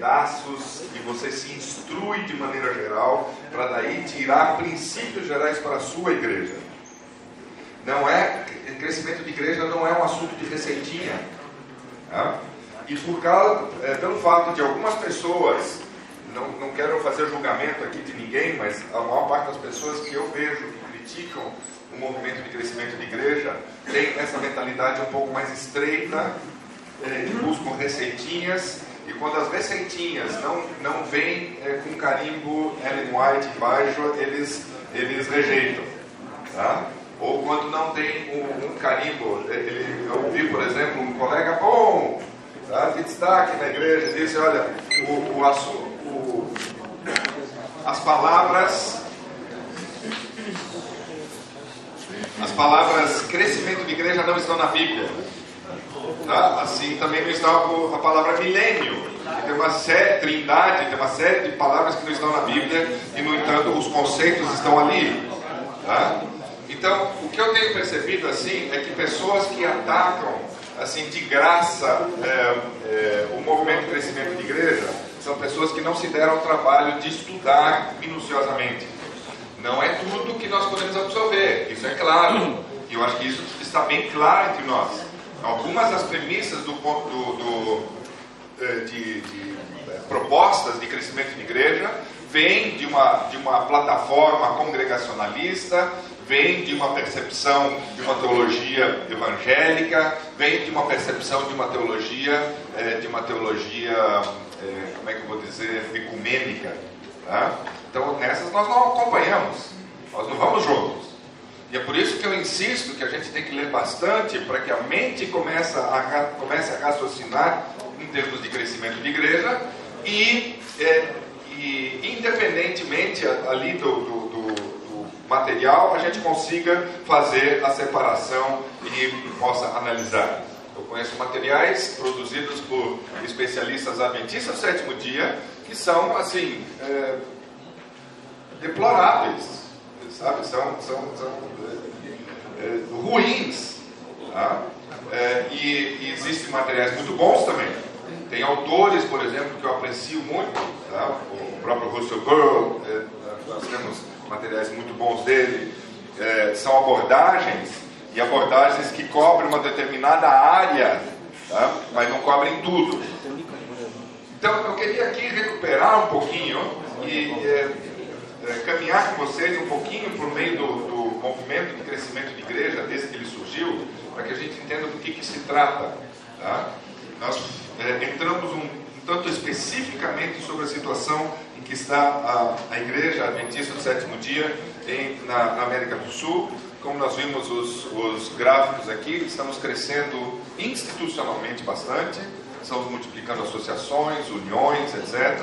pedaços e você se instrui de maneira geral para daí tirar princípios gerais para a sua igreja. Não é crescimento de igreja não é um assunto de receitinha. Tá? E por causa, é, pelo fato de algumas pessoas, não, não quero fazer julgamento aqui de ninguém, mas a maior parte das pessoas que eu vejo que criticam o movimento de crescimento de igreja tem essa mentalidade um pouco mais estreita, é, buscam receitinhas, quando as receitinhas não, não vêm é, com carimbo Ellen White embaixo, eles, eles rejeitam. Tá? Ou quando não tem um, um carimbo, é, ele, eu vi, por exemplo, um colega bom, tá, de destaque na igreja, disse, olha, o, o, o, as palavras as palavras crescimento de igreja não estão na Bíblia. Tá? Assim também não está a palavra milênio. Tem uma série, trindade, tem uma série de palavras que não estão na Bíblia e, no entanto, os conceitos estão ali. Tá? Então, o que eu tenho percebido assim é que pessoas que atacam assim de graça é, é, o movimento de crescimento de igreja são pessoas que não se deram o trabalho de estudar minuciosamente. Não é tudo que nós podemos absorver, isso é claro. E eu acho que isso está bem claro entre nós. Algumas das premissas do, do, do eh, de, de, eh, propostas de crescimento de igreja vêm de uma, de uma plataforma congregacionalista, vem de uma percepção de uma teologia evangélica, vem de uma percepção de uma teologia, é, de uma teologia, como é que eu vou dizer, ecumênica. Tá? Então, nessas nós não acompanhamos, nós não vamos juntos. E é por isso que eu insisto que a gente tem que ler bastante para que a mente comece a, comece a raciocinar em termos de crescimento de igreja e, é, e independentemente ali do, do, do, do, material, a gente consiga fazer a separação e possa analisar. Eu conheço materiais produzidos por especialistas adventistas do sétimo dia que são assim é, deploráveis sabe? São, são, são é, ruins. Tá? É, e, e, existem materiais muito bons também. Tem autores, por exemplo, que eu aprecio muito, tá? o próprio Russell Burrow, é, nós temos materiais muito bons dele. São abordagens, e abordagens que cobrem uma determinada área, tá? mas não cobrem tudo. Então, eu queria aqui recuperar um pouquinho e caminhar com vocês um pouquinho por meio do, do, movimento de crescimento de igreja, desde que ele surgiu, para que a gente entenda do que, que se trata. Tá? Nós é, entramos um, um, tanto especificamente sobre a situação em que está a, a igreja adventista do sétimo dia em, na, na América do Sul. Como nós vimos os, os gráficos aqui, estamos crescendo institucionalmente bastante, estamos multiplicando associações, uniões, etc.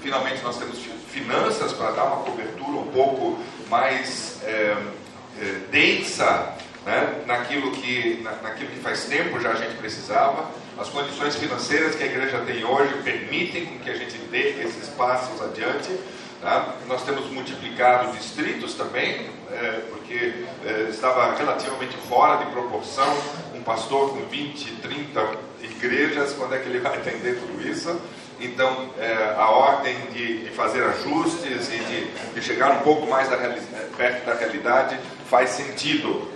Finalmente nós temos finanças para dar uma cobertura um pouco mais é, é, densa né, naquilo, que, na, naquilo que faz tempo já a gente precisava. As condições financeiras que a igreja tem hoje permitem que a gente dê esses passos adiante. Tá? Nós temos multiplicado distritos também, é, porque é, estava relativamente fora de proporção um pastor com 20, 30 igrejas, quando é que ele vai atender tudo isso? Então, é, a ordem de, de, fazer ajustes e de, de, chegar um pouco mais da perto da realidade faz sentido.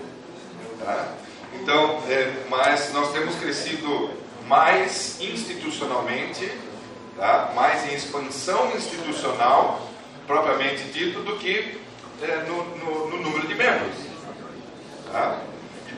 Tá? Então, é, mas nós temos crescido mais institucionalmente, tá? mais em expansão institucional, propriamente dito, do que é, no, no, no, número de membros. Tá?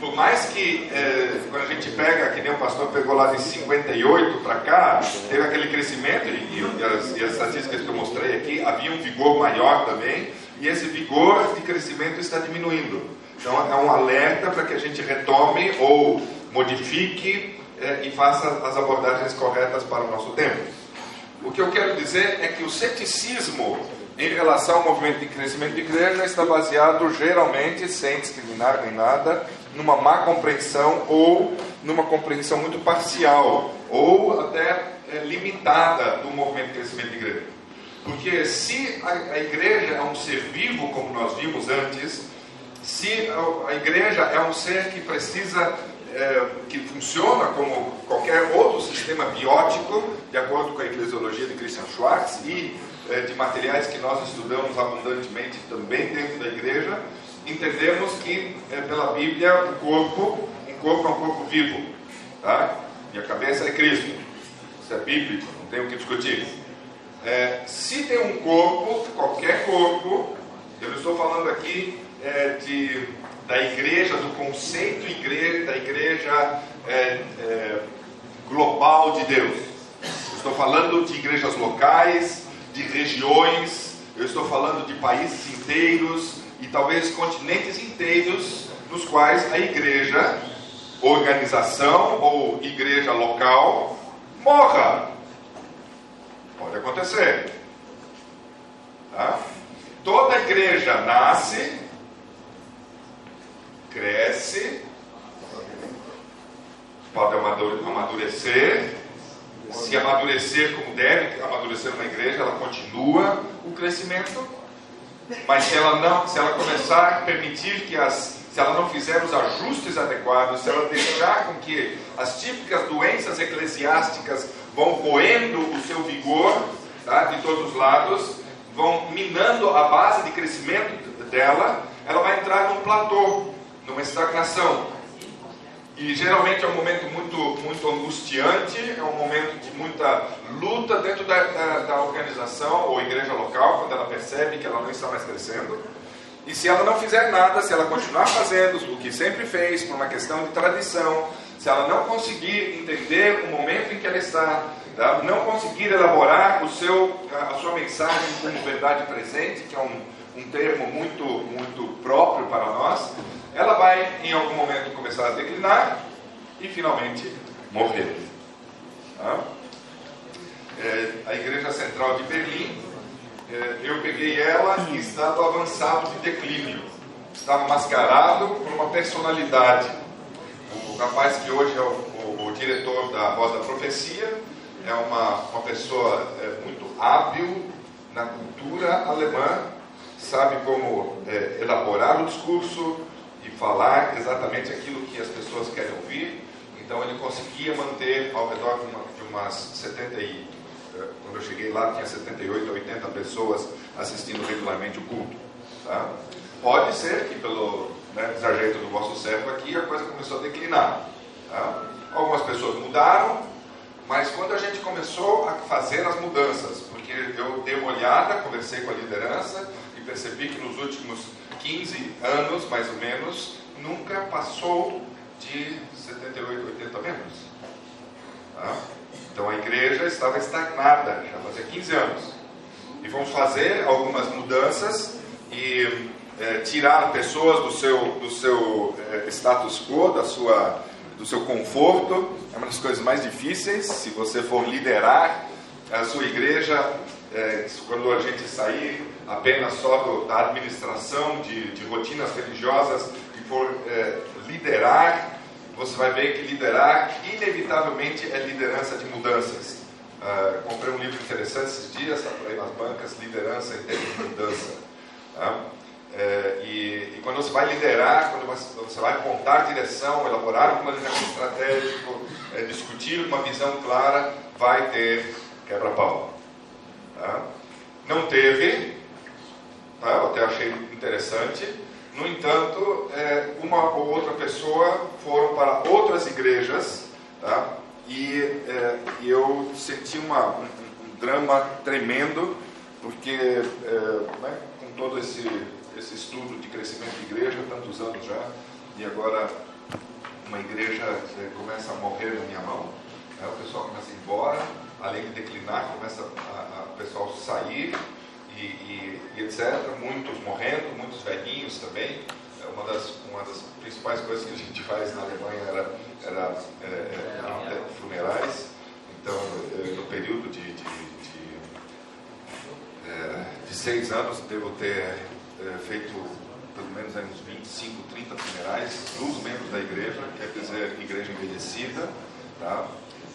Por mais que, é, quando a gente pega, que nem o pastor pegou lá de 58 para cá, teve aquele crescimento, e, e, as, e, as, estatísticas que eu mostrei aqui, havia um vigor maior também, e esse vigor de crescimento está diminuindo. Então é um alerta para que a gente retome ou modifique é, e faça as abordagens corretas para o nosso tempo. O que eu quero dizer é que o ceticismo em relação ao movimento de crescimento de igreja está baseado geralmente, sem discriminar nem nada, numa má compreensão ou numa compreensão muito parcial ou até é, limitada do movimento de crescimento de igreja. Porque se a, a, igreja é um ser vivo, como nós vimos antes, se a, a igreja é um ser que precisa é, que funciona como qualquer outro sistema biótico, de acordo com a eclesiologia de Christian Schwartz e é, de materiais que nós estudamos abundantemente também dentro da igreja, entendemos que é, pela Bíblia o corpo, um corpo é um corpo vivo, tá? E a cabeça é Cristo. Isso é bíblico, não tem o que discutir. É, se tem um corpo, qualquer corpo, eu estou falando aqui é, de, da igreja, do conceito igreja, da igreja é, é, global de Deus. Eu estou falando de igrejas locais, de regiões, eu estou falando de países inteiros e talvez continentes inteiros nos quais a igreja, organização ou igreja local morra. Pode acontecer. Tá? Toda igreja nasce, cresce, pode amadurecer. Se amadurecer como deve amadurecer uma igreja, ela continua o crescimento. Mas se ela não, se ela começar a permitir que as, se ela não fizer os ajustes adequados, se ela deixar com que as típicas doenças eclesiásticas vão roendo o seu vigor tá, de todos os lados, vão minando a base de crescimento dela, ela vai entrar num platô, numa estagnação. E geralmente é um momento muito, muito angustiante, é um momento de muita luta dentro da, da, da, organização ou igreja local, quando ela percebe que ela não está mais crescendo. E se ela não fizer nada, se ela continuar fazendo o que sempre fez, por uma questão de tradição, se ela não conseguir entender o momento em que ela está, tá? não conseguir elaborar o seu, a sua mensagem como verdade presente, que é um, um termo muito, muito próprio para nós, ela vai em algum momento começar a declinar e finalmente morrer. Tá? É, a Igreja Central de Berlim, é, eu peguei ela em estado avançado de declínio. Estava mascarado por uma personalidade o rapaz que hoje é o, o, o diretor da Voz da Profecia é uma, uma pessoa é, muito hábil na cultura alemã, sabe como é, elaborar o discurso falar exatamente aquilo que as pessoas querem ouvir. Então ele conseguia manter ao redor de, uma, de umas 70 e, é, quando eu cheguei lá tinha 78 a 80 pessoas assistindo regularmente o culto. Tá? Pode ser que pelo né, desajeito do vosso servo aqui, a coisa começou a declinar. Tá? Algumas pessoas mudaram, mas quando a gente começou a fazer as mudanças, porque eu dei uma olhada, conversei com a liderança e percebi que nos últimos 15 anos, mais ou menos, nunca passou de 78, 80 membros. Tá? Então a igreja estava estagnada, já fazia 15 anos. E vamos fazer algumas mudanças e é, tirar pessoas do seu, do seu é, status quo, da sua, do seu conforto, é uma das coisas mais difíceis. Se você for liderar a sua igreja, é, quando a gente sair apenas só da administração de, de, rotinas religiosas e for é, liderar, você vai ver que liderar inevitavelmente é liderança de mudanças. Uh, comprei um livro interessante esses dias, está por aí nas bancas, Liderança em Tempos de Mudança. Tá? É, e, e, quando você vai liderar, quando você vai apontar direção, elaborar um planejamento estratégico, é, discutir uma visão clara, vai ter quebra-pau. Tá? Não teve? Eu até achei interessante. No entanto, é, uma ou outra pessoa foram para outras igrejas tá? e, é, eu senti uma, um, um, drama tremendo, porque é, né, com todo esse esse estudo de crescimento de igreja tantos anos já, e agora uma igreja começa a morrer na minha mão, né? o pessoal começa a ir embora, além de declinar, começa a, a o pessoal sair e, e, e, etc. Muitos morrendo, muitos velhinhos também. É uma das, uma das principais coisas que a gente faz na Alemanha era, era é, é, é funerais. Então, no período de, de, de, de seis anos, devo ter feito pelo menos aí uns 25, 30 funerais dos membros da igreja, quer dizer, igreja envelhecida. Tá?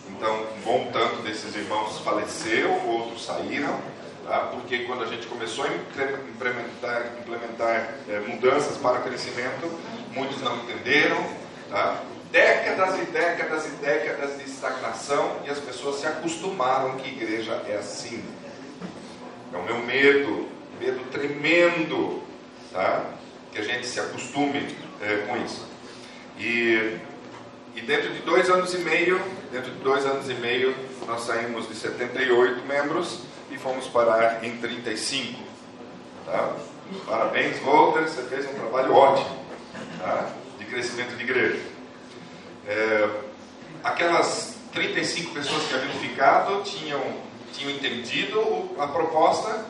Então, um bom tanto desses irmãos faleceram, outros saíram, tá? porque quando a gente começou a implementar, implementar é, mudanças para crescimento, muitos não entenderam, tá? décadas e décadas e décadas de estagnação e as pessoas se acostumaram que igreja é assim. É o meu medo, medo tremendo, tá? que a gente se acostume é, com isso. E, e dentro de dois anos e meio, dentro de dois anos e meio, nós saímos de 78 membros e fomos parar em 35. Tá? Parabéns, Walter, você fez um trabalho ótimo tá? de crescimento de igreja. É, aquelas 35 pessoas que haviam ficado tinham, tinham entendido a proposta,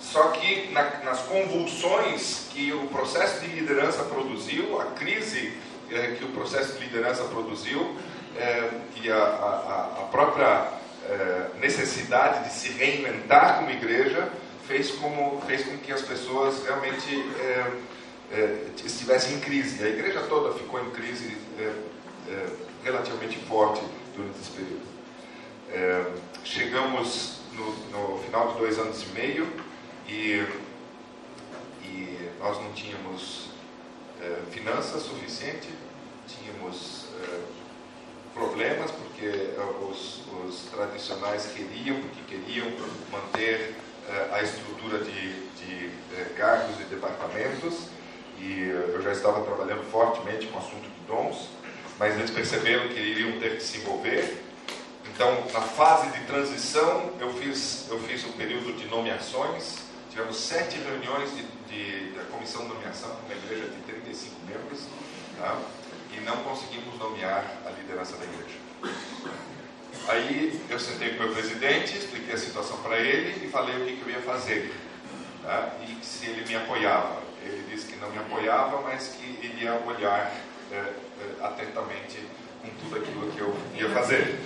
só que na, nas convulsões que o processo de liderança produziu, a crise é, que o processo de liderança produziu, é, e a, a, a própria necessidade de se reinventar como igreja, fez, como, fez com que as pessoas realmente é, é, estivessem em crise. A igreja toda ficou em crise é, relativamente forte durante esse período. Chegamos no, no, final de dois anos e meio e, e nós não tínhamos finanças suficiente, tínhamos problemas porque os, os, tradicionais queriam, porque queriam manter é, a estrutura de, de cargos e departamentos e eu já estava trabalhando fortemente com o assunto de dons mas eles perceberam que iriam ter que se envolver. Então, na fase de transição, eu fiz, eu fiz um período de nomeações. Tivemos sete reuniões de, de, da comissão de nomeação, uma igreja de 35 membros, tá? Não conseguimos nomear a liderança da igreja. Aí eu sentei com o meu presidente, expliquei a situação para ele e falei o que, que eu ia fazer. Tá? E se ele me apoiava. Ele disse que não me apoiava, mas que iria olhar é, é, atentamente com tudo aquilo que eu ia fazer.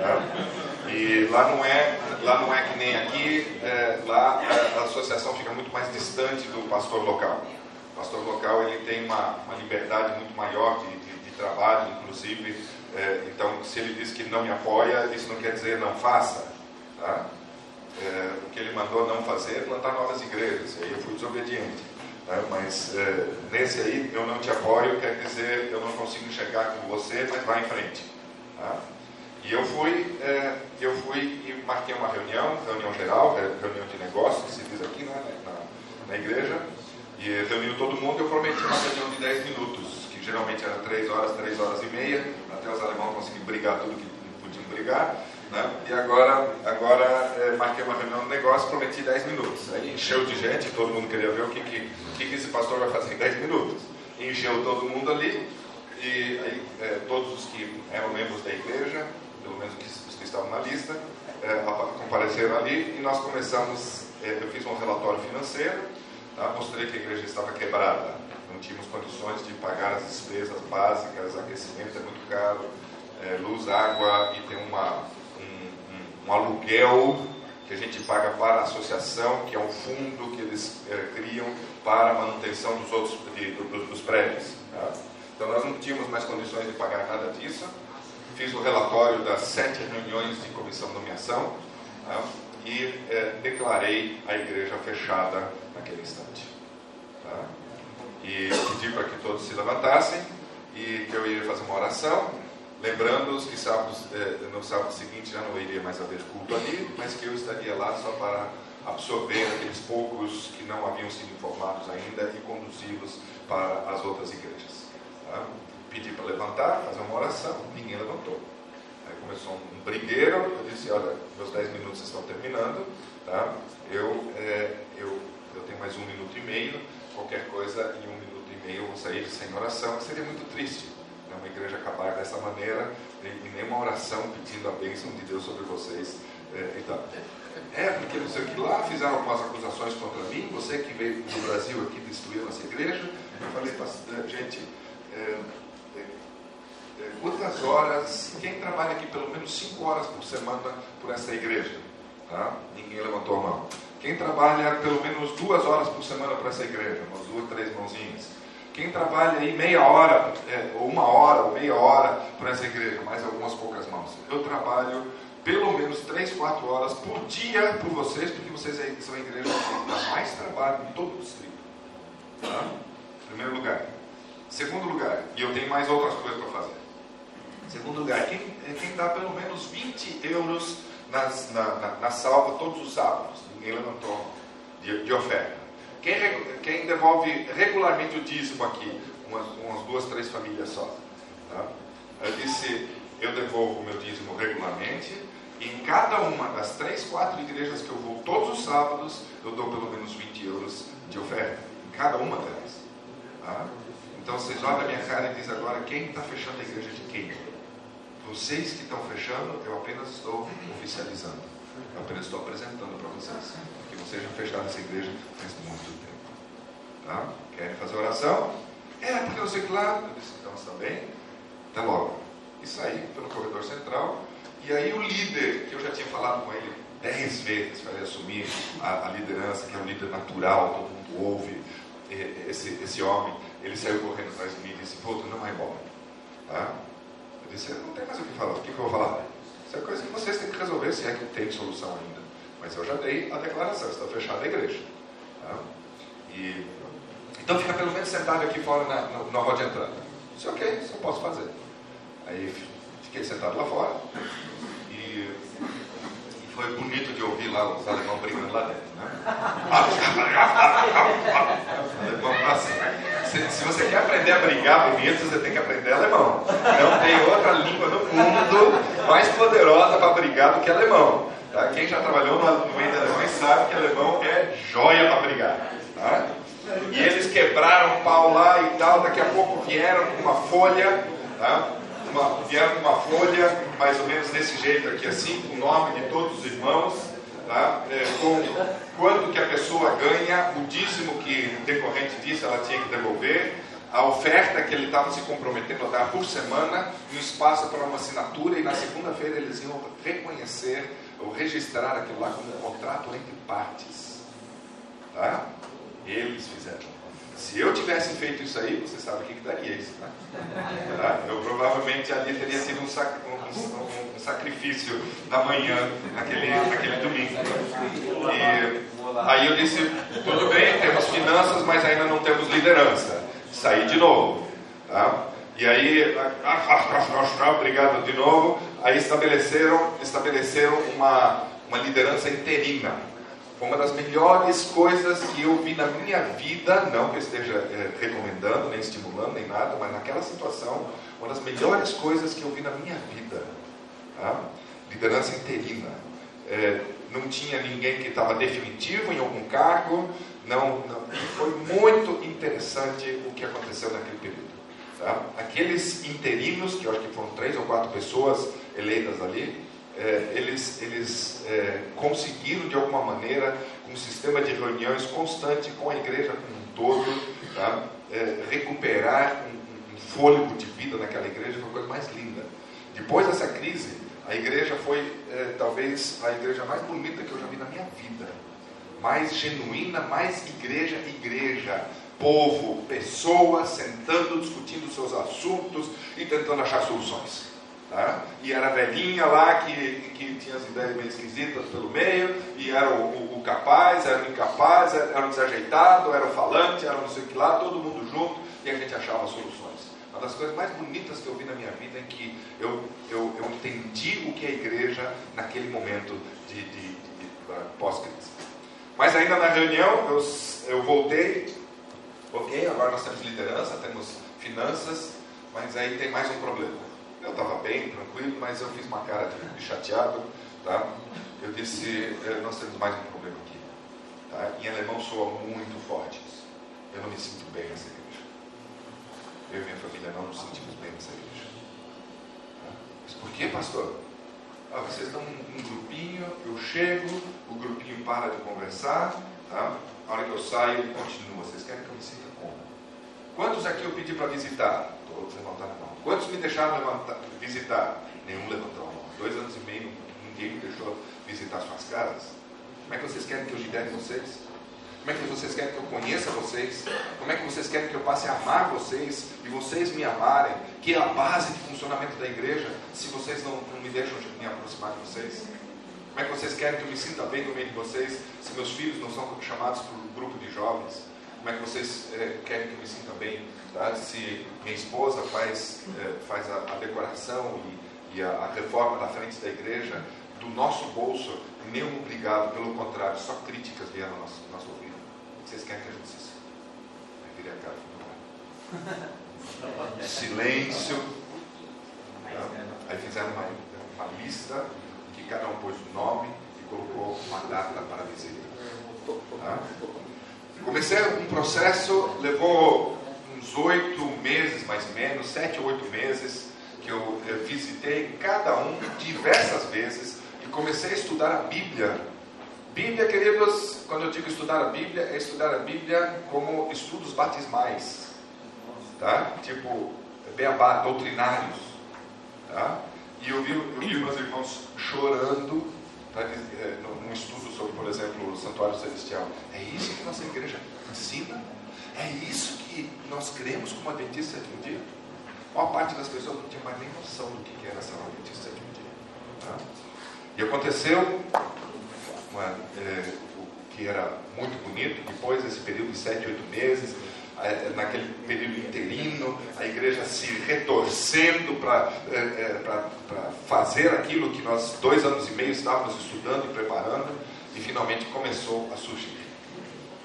Tá? E lá não é, lá não é que nem aqui, é, lá a, a, associação fica muito mais distante do pastor local. O pastor local ele tem uma, uma liberdade muito maior de, de trabalho, inclusive. É, então, se ele diz que não me apoia, isso não quer dizer não faça. Tá? É, o que ele mandou não fazer é plantar novas igrejas. E aí eu fui desobediente. Né? Mas é, nesse aí eu não te apoio, quer dizer, eu não consigo chegar com você, mas vai em frente. Tá? E eu fui, é, eu fui e marquei uma reunião, reunião geral, reunião de negócios, que se diz aqui né, na, na igreja, e reuniu todo mundo. Eu prometi uma reunião de 10 minutos, geralmente era 3 horas, 3 horas e meia, até os alemães conseguirem brigar tudo que podiam brigar. Né? E agora, agora é, marquei uma reunião de negócio, prometi 10 minutos. Aí encheu de gente, todo mundo queria ver o que, que, que, que esse pastor vai fazer em 10 minutos. Encheu todo mundo ali, e aí é, todos os que eram membros da igreja, pelo menos os que estavam na lista, é, compareceram ali e nós começamos. É, eu fiz um relatório financeiro, tá? mostrei que a igreja estava quebrada, não tínhamos condições de pagar as despesas básicas, aquecimento é muito caro, é, luz, água e tem uma um aluguel que a gente paga para a associação, que é um fundo que eles é, criam para a manutenção dos outros de, dos, dos prédios. Tá? Então nós não tínhamos mais condições de pagar nada disso. Fiz o relatório das sete reuniões de comissão de nomeação tá? e é, declarei a igreja fechada naquele instante. Tá? E pedi para que todos se levantassem e que eu ia fazer uma oração Lembrando-os que eh, no sábado seguinte já não iria mais haver culto ali, mas que eu estaria lá só para absorver aqueles poucos que não haviam sido informados ainda e conduzi-los para as outras igrejas. Tá? Pedi para levantar, fazer uma oração, ninguém levantou. Aí começou um brigueiro, eu disse, olha, meus 10 minutos estão terminando, tá? eu, é, eu, eu tenho mais um minuto e meio, qualquer coisa em um eu sair sem oração, seria muito triste né, uma igreja acabar dessa maneira, e nenhuma oração pedindo a bênção de Deus sobre vocês. É, então, é, porque o que lá fizeram algumas acusações contra mim, você que veio do Brasil aqui destruiu nossa igreja. Eu falei, é, gente, é, é, é, quantas horas, quem trabalha aqui pelo menos cinco horas por semana por essa igreja? Tá? Ninguém levantou a mão. Quem trabalha pelo menos duas horas por semana para essa igreja? Umas duas, três mãozinhas. Quem trabalha aí meia hora, é, ou uma hora, ou meia hora por essa igreja, mais algumas poucas mãos. Eu trabalho pelo menos três, quatro horas por dia por vocês, porque vocês são a igreja que dá mais trabalho em todo o distrito. Tá? Primeiro lugar. Segundo lugar, e eu tenho mais outras coisas para fazer. Segundo lugar, quem, quem dá pelo menos 20 euros nas, na, na, na, salva todos os sábados. Ninguém levantou de, de oferta. Quem, quem, devolve regularmente o dízimo aqui? Umas, umas duas, três famílias só. Tá? Eu disse, eu devolvo o meu dízimo regularmente. E em cada uma das três, quatro igrejas que eu vou todos os sábados, eu dou pelo menos 20 euros de oferta. Em cada uma delas. Tá? Então vocês olham a minha cara e dizem agora quem está fechando a igreja de quem? Vocês que estão fechando, eu apenas estou oficializando. Eu apenas estou apresentando para vocês. Que vocês já fecharam essa igreja faz muito tempo. Tá? Querem fazer oração? É, porque eu sei que lá. Eu disse, então está bem. Até logo. E saí pelo corredor central. E aí o líder, que eu já tinha falado com ele dez vezes para ele assumir a, a, liderança, que é um líder natural, todo mundo ouve esse, esse homem, ele saiu correndo atrás de mim e disse, tu não vai embora. Tá? Eu disse, não tem mais o que falar, o que, que eu vou falar? Isso é coisa que vocês têm que resolver, se é que tem solução ainda. Mas eu já dei a declaração, está fechada a igreja. Tá? E, então fica pelo menos sentado aqui fora na, na, na roda de entrada. Disse, ok, isso eu posso fazer. Aí fiquei sentado lá fora. E, e foi bonito de ouvir lá os alemães brigando lá dentro. Né? se, se, você quer aprender a brigar bonito, você tem que aprender alemão. Não tem outra língua no mundo mais poderosa para brigar do que alemão. Tá? Quem já trabalhou no, no meio alemães sabe que alemão é joia para brigar. Tá? E eles quebraram pau lá e tal, daqui a pouco vieram com uma folha, tá? uma, vieram com uma folha, mais ou menos desse jeito aqui assim, com o nome de todos os irmãos, tá? É, com quanto que a pessoa ganha, o dízimo que decorrente disso ela tinha que devolver, a oferta que ele estava se comprometendo a dar por semana, e um espaço para uma assinatura, e na segunda-feira eles iam reconhecer ou registrar aquilo lá como um contrato entre partes. Tá? Eles fizeram. Se eu tivesse feito isso aí, você sabe o que, que daria isso, né? Tá? Eu provavelmente ali teria sido um, sac, um, um, um sacrifício da manhã, naquele, naquele domingo. E aí eu disse, tudo bem, temos finanças, mas ainda não temos liderança. Saí de novo. Tá? E aí, obrigado de novo. Aí estabeleceram, estabeleceram uma, uma liderança interina uma das melhores coisas que eu vi na minha vida, não que eu esteja é, recomendando, nem estimulando, nem nada, mas naquela situação, uma das melhores coisas que eu vi na minha vida. Tá? Liderança interina. É, não tinha ninguém que estava definitivo em algum cargo, não, não, foi muito interessante o que aconteceu naquele período. Tá? Aqueles interinos, que eu acho que foram três ou quatro pessoas eleitas ali, é, eles, eles é, conseguiram de alguma maneira, com um sistema de reuniões constante com a igreja como um todo, tá? é, recuperar um, um, fôlego de vida naquela igreja, foi a coisa mais linda. Depois dessa crise, a igreja foi é, talvez a igreja mais bonita que eu já vi na minha vida. Mais genuína, mais igreja, igreja. Povo, pessoas sentando, discutindo seus assuntos e tentando achar soluções. Tá? E era a velhinha lá que, que tinha as ideias meio esquisitas pelo meio, e era o, o, o capaz, era o incapaz, era o desajeitado, era o falante, era não sei o que lá, todo mundo junto, e a gente achava soluções. Uma das coisas mais bonitas que eu vi na minha vida é que eu, eu, eu entendi o que é a igreja naquele momento de, de, de, de pós-crise. Mas ainda na reunião eu, eu voltei, ok, agora nós temos liderança, temos finanças, mas aí tem mais um problema eu estava bem, tranquilo, mas eu fiz uma cara de chateado. Tá? Eu disse, eh, nós temos mais um problema aqui. Tá? Em alemão soa muito forte isso. Eu não me sinto bem nessa igreja. Eu e minha família não nos sentimos bem nessa igreja. Tá? Mas por que, pastor? Ah, vocês estão um grupinho, eu chego, o grupinho para de conversar, tá? A hora que eu saio, ele continua. Vocês querem que eu me sinta como? Quantos aqui eu pedi para visitar? Todos levantaram a mão. Quantos me deixaram levantar, visitar? Nenhum levantou a mão. Dois anos e meio, ninguém me deixou visitar suas casas. Como é que vocês querem que eu lidere vocês? Como é que vocês querem que eu conheça vocês? Como é que vocês querem que eu passe a amar vocês e vocês me amarem? Que é a base de funcionamento da igreja, se vocês não, não me deixam me aproximar de vocês? Como é que vocês querem que eu me sinta bem no meio de vocês, se meus filhos não são chamados para o grupo de jovens? Como é que vocês é, querem que eu me sinta bem, tá? se minha esposa faz, é, faz a, a decoração e, e a, a, reforma da frente da igreja do nosso bolso, nenhum obrigado, pelo contrário, só críticas vieram no nosso, nosso ouvido. Vocês querem que a gente se... Aí virei a cara, Silêncio. Tá? Aí fizeram uma, uma lista que cada um pôs o nome e colocou uma data para a visita. Tá? Comecei um processo, levou uns oito meses mais ou menos, sete ou oito meses, que eu, visitei cada um diversas vezes e comecei a estudar a Bíblia. Bíblia, queridos, quando eu digo estudar a Bíblia, é estudar a Bíblia como estudos batismais, tá? Tipo, beabá, doutrinários, tá? E eu vi, eu vi meus irmãos chorando? Num estudo sobre, por exemplo, o Santuário Celestial. É isso que nossa igreja ensina? É isso que nós cremos como Adventista de um dia? A maior parte das pessoas não tinha mais nem noção do que era essa Adventista de um dia. Tá? E aconteceu uma, é, o que era muito bonito, depois desse período de sete, oito meses, é, naquele período interino, a igreja se retorcendo para é, é fazer aquilo que nós, dois anos e meio, estávamos estudando e preparando, e finalmente começou a surgir.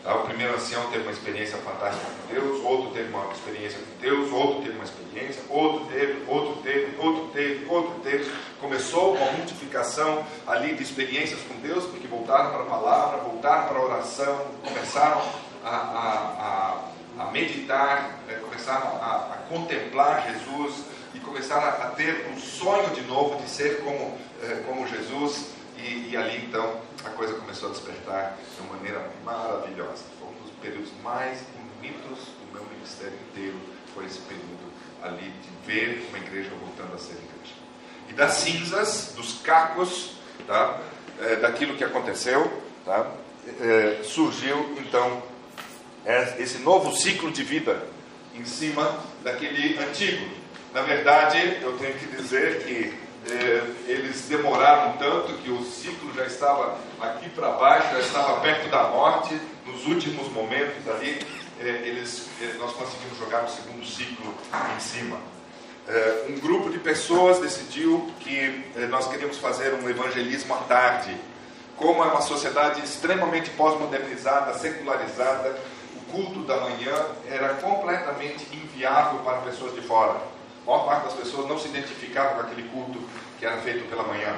Tá? O primeiro ancião teve uma experiência fantástica com Deus, outro teve uma experiência com Deus, outro teve uma experiência, outro teve, outro teve, outro teve, outro teve. Começou uma multiplicação ali de experiências com Deus, porque voltaram para a palavra, voltaram para a oração, começaram a, a, a a meditar, é, começaram a, a, contemplar Jesus e começaram a, ter um sonho de novo de ser como, é, como Jesus. E, e, ali então a coisa começou a despertar de uma maneira maravilhosa. Foi um dos períodos mais bonitos do meu ministério inteiro. Foi esse período ali de ver uma igreja voltando a ser igreja. E das cinzas, dos cacos, tá? É, daquilo que aconteceu, tá? É, surgiu então esse novo ciclo de vida em cima daquele antigo. Na verdade, eu tenho que dizer que é, eles demoraram tanto que o ciclo já estava aqui para baixo, já estava perto da morte, nos últimos momentos ali, é, eles, é, nós conseguimos jogar o segundo ciclo em cima. um grupo de pessoas decidiu que nós queríamos fazer um evangelismo à tarde. Como é uma sociedade extremamente pós-modernizada, secularizada, culto da manhã era completamente inviável para pessoas de fora. A maior parte das pessoas não se identificava com aquele culto que era feito pela manhã.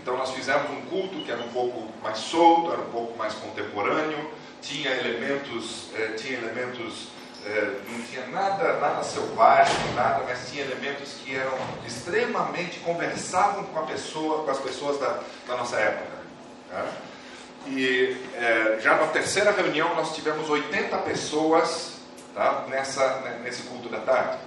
Então nós fizemos um culto que era um pouco mais solto, era um pouco mais contemporâneo, tinha elementos, eh, tinha elementos, eh, não tinha nada, nada selvagem, nada, mas tinha elementos que eram extremamente conversavam com a pessoa, com as pessoas da, da nossa época. Tá? E é, já na terceira reunião nós tivemos 80 pessoas tá, nessa, né, nesse culto da tarde.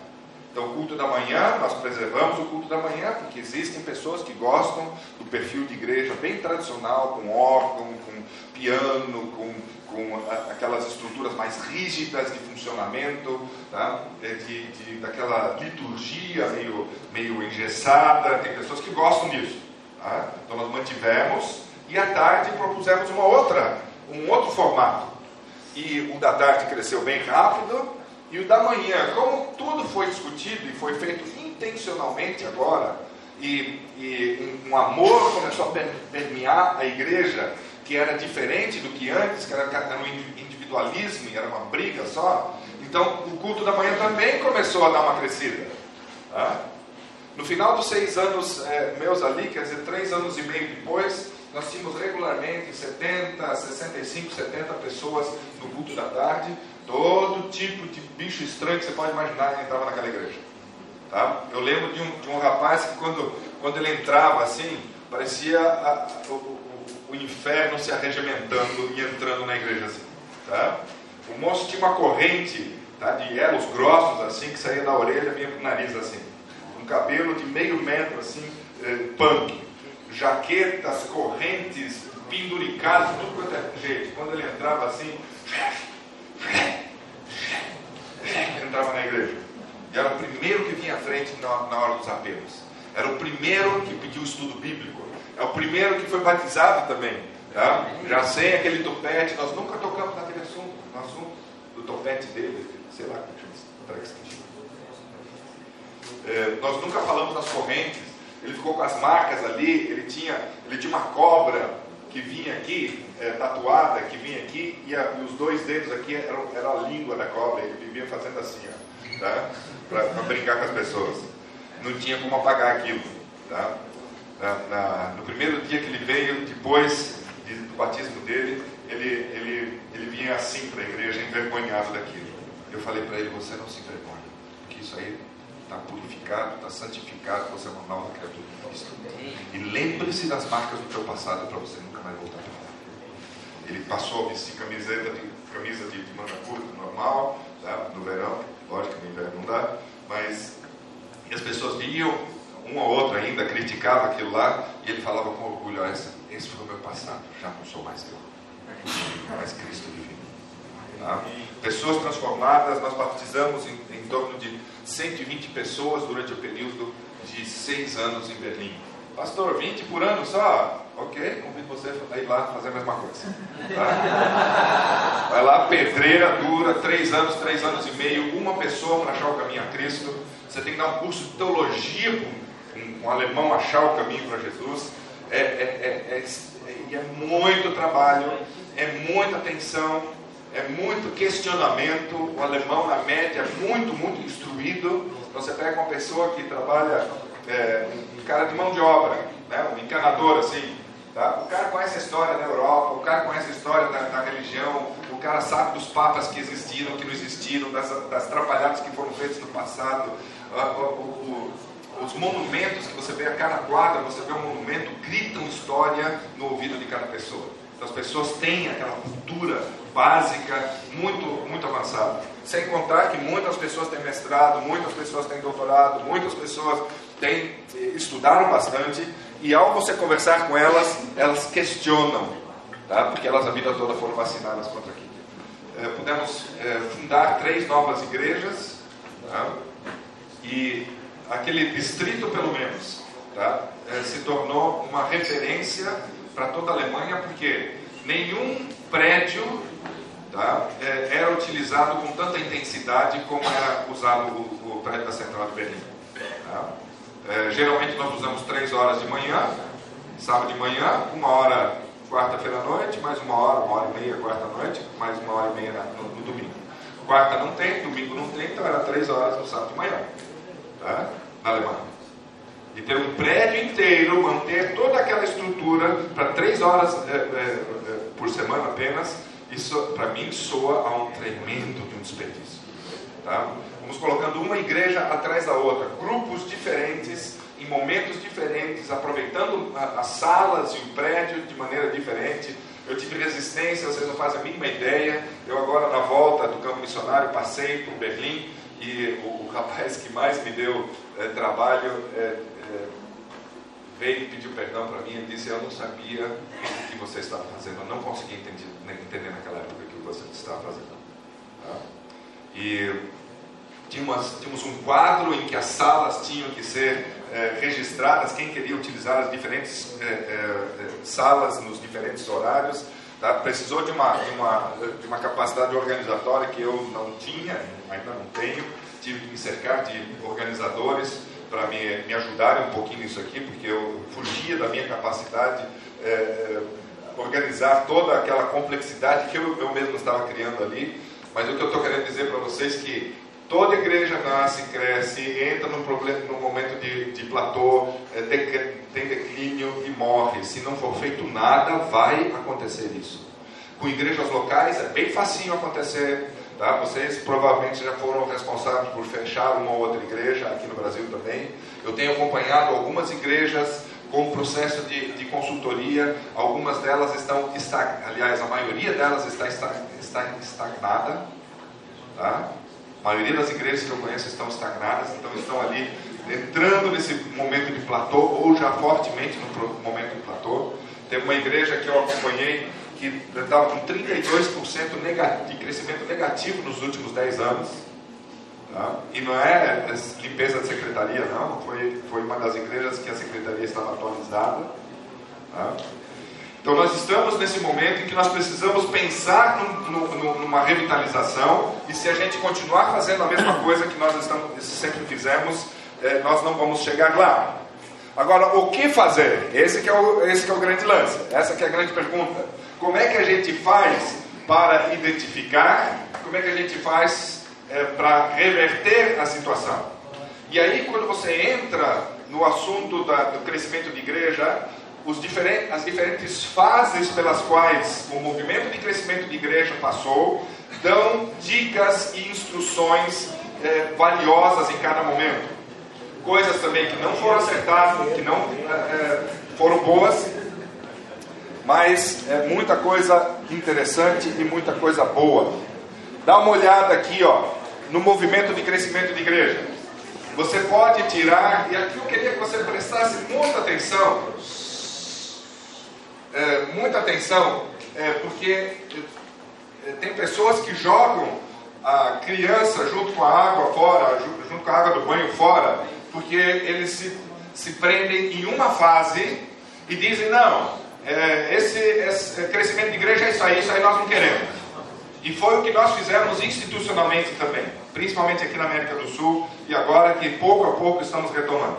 Então, o culto da manhã, nós preservamos o culto da manhã, porque existem pessoas que gostam do perfil de igreja bem tradicional, com órgão, com piano, com, com aquelas estruturas mais rígidas de funcionamento, tá? É, de, de, daquela liturgia meio, meio engessada. Tem pessoas que gostam disso. Tá? Então, nós mantivemos e à tarde propusemos uma outra, um outro formato. E o da tarde cresceu bem rápido, e o da manhã, como tudo foi discutido e foi feito intencionalmente agora, e, e um, um, amor começou a permear a igreja, que era diferente do que antes, que era, era um individualismo era uma briga só. Então, o culto da manhã também começou a dar uma crescida. No final dos seis anos é, meus ali, quer dizer, três anos e meio depois, nós tínhamos regularmente 70, 65, 70 pessoas no culto da tarde, todo tipo de bicho estranho que você pode imaginar que entrava naquela igreja. Tá? Eu lembro de um, de um rapaz que quando, quando ele entrava assim, parecia a, o, o, o, inferno se arregimentando e entrando na igreja assim. Tá? O moço tinha uma corrente tá, de elos grossos assim, que saía da orelha e vinha para o nariz assim. Um cabelo de meio metro assim, eh, punk jaquetas, correntes, penduricados, tudo quanto é jeito. Quando ele entrava assim, entrava na igreja. E era o primeiro que vinha à frente na, na hora dos apelos. Era o primeiro que pediu estudo bíblico. É o primeiro que foi batizado também. Tá? Já sem aquele topete, nós nunca tocamos naquele assunto. No assunto. do topete dele, sei lá é, nós nunca falamos das correntes, ele ficou com as marcas ali, ele tinha, ele tinha uma cobra que vinha aqui, é, tatuada, que vinha aqui, e, a, e, os dois dedos aqui eram, era a língua da cobra, ele vivia fazendo assim, tá? para brincar com as pessoas. Não tinha como apagar aquilo. Tá? Na, na, no primeiro dia que ele veio, depois de, do batismo dele, ele, ele, ele vinha assim para a igreja, envergonhado daquilo. Eu falei para ele: Você não se envergonha, porque isso aí está purificado, está santificado, você é uma nova criatura em Cristo. E lembre-se das marcas do teu passado para você nunca mais voltar para lá. Ele passou a vestir camiseta de, camisa de, de manga curta, normal, tá? no verão, lógico que no inverno não dá, mas e as pessoas vinham, um ou outro ainda criticava aquilo lá, e ele falava com orgulho, esse, esse foi o meu passado, já não sou mais eu, mas Cristo divino. Tá? Pessoas transformadas, nós batizamos em, em torno de 120 pessoas durante o período de seis anos em Berlim. Pastor, 20 por ano só? Ok, convido você a ir lá fazer a mesma coisa. Tá? Vai lá, pedreira dura, três anos, três anos e meio, uma pessoa para achar o caminho a Cristo. Você tem que dar um curso de teologia para um, um, alemão achar o caminho para Jesus. É, é, é, é, é muito trabalho, é muita atenção, é muito questionamento. O alemão, na média, é muito, muito instruído. Então, você pega uma pessoa que trabalha, é, um cara de mão de obra, né, um encanador assim. Tá? O cara conhece a história da Europa, o cara conhece a história da, da religião, o cara sabe dos papas que existiram, que não existiram, das, das atrapalhadas que foram feitas no passado. o, o, os monumentos que você vê a cada quadra, você vê um monumento, gritam história no ouvido de cada pessoa. Então, as pessoas têm aquela cultura básica muito, muito avançada. Sem contar que muitas pessoas têm mestrado, muitas pessoas têm doutorado, muitas pessoas têm, eh, estudaram bastante e ao você conversar com elas, elas questionam, tá? porque elas a vida toda foram vacinadas contra aquilo. É, pudemos é, fundar três novas igrejas tá? e aquele distrito, pelo menos, tá? É, se tornou uma referência para toda a Alemanha, porque nenhum prédio tá, é, era utilizado com tanta intensidade como era usado o, o prédio da Central de Berlim. Tá? É, geralmente nós usamos três horas de manhã, sábado de manhã, uma hora quarta-feira à noite, mais uma hora, uma hora e meia quarta-noite, mais uma hora e meia no, no, domingo. Quarta não tem, domingo não tem, então era três horas no sábado de manhã, tá? na Alemanha. E ter um prédio inteiro, manter toda aquela estrutura para três horas é, é, é, por semana apenas, isso para mim soa a um tremendo de um desperdício. Tá? Vamos colocando uma igreja atrás da outra, grupos diferentes, em momentos diferentes, aproveitando as salas e o prédio de maneira diferente. Eu tive resistência, vocês não fazem a mínima ideia. Eu agora na volta do campo missionário passei por Berlim e o, o rapaz que mais me deu é, trabalho é, veio e pediu perdão para mim. Ele disse: Eu não sabia o que você estava fazendo, eu não consegui entender, entender naquela época o que você estava fazendo. Tá? E tínhamos, tínhamos um quadro em que as salas tinham que ser é, registradas, quem queria utilizar as diferentes é, é, salas nos diferentes horários. Tá? Precisou de uma, de, uma, de uma capacidade organizatória que eu não tinha, ainda não tenho. Tive que me cercar de organizadores para me, me ajudarem um pouquinho nisso aqui, porque eu fugia da minha capacidade organizar toda aquela complexidade que eu, eu mesmo estava criando ali. Mas o que eu estou querendo dizer para vocês é que Toda igreja nasce, cresce, entra num, problema, num momento de, de platô, é, tem declínio e morre. Se não for feito nada, vai acontecer isso. Com igrejas locais é bem facinho acontecer. Tá? Vocês provavelmente já foram responsáveis por fechar uma ou outra igreja, aqui no Brasil também. Eu tenho acompanhado algumas igrejas com processo de, de consultoria. Algumas delas estão, aliás, a maioria delas está, está estagnada. Tá? A maioria das igrejas que eu conheço estão estagnadas, então estão ali entrando nesse momento de platô ou já fortemente no momento de platô. Teve uma igreja que eu acompanhei que estava com 32% de crescimento negativo nos últimos 10 anos. Tá? E não é limpeza de secretaria, não. Foi, foi uma das igrejas que a secretaria estava atualizada. Tá? Então nós estamos nesse momento em que nós precisamos pensar num, num, numa revitalização e se a gente continuar fazendo a mesma coisa que nós estamos, sempre fizemos, é, nós não vamos chegar lá. Agora, o que fazer? Esse que, é o, esse que é o grande lance, essa que é a grande pergunta. Como é que a gente faz para identificar, como é que a gente faz é, para reverter a situação? E aí, quando você entra no assunto da, do crescimento de igreja, diferentes, as diferentes fases pelas quais o movimento de crescimento de igreja passou, dão dicas e instruções é, valiosas em cada momento. Coisas também que não foram acertadas, que não é, foram boas, mas é muita coisa interessante e muita coisa boa. Dá uma olhada aqui, ó, no movimento de crescimento de igreja. Você pode tirar, e aqui eu queria que você prestasse muita atenção, é, muita atenção, é, porque é, tem pessoas que jogam a criança junto com a água fora, junto com a água do banho fora, porque eles se, se prendem em uma fase e dizem: não, é, esse, esse, crescimento de igreja é isso aí, isso aí nós não queremos. E foi o que nós fizemos institucionalmente também, principalmente aqui na América do Sul, e agora que pouco a pouco estamos retomando.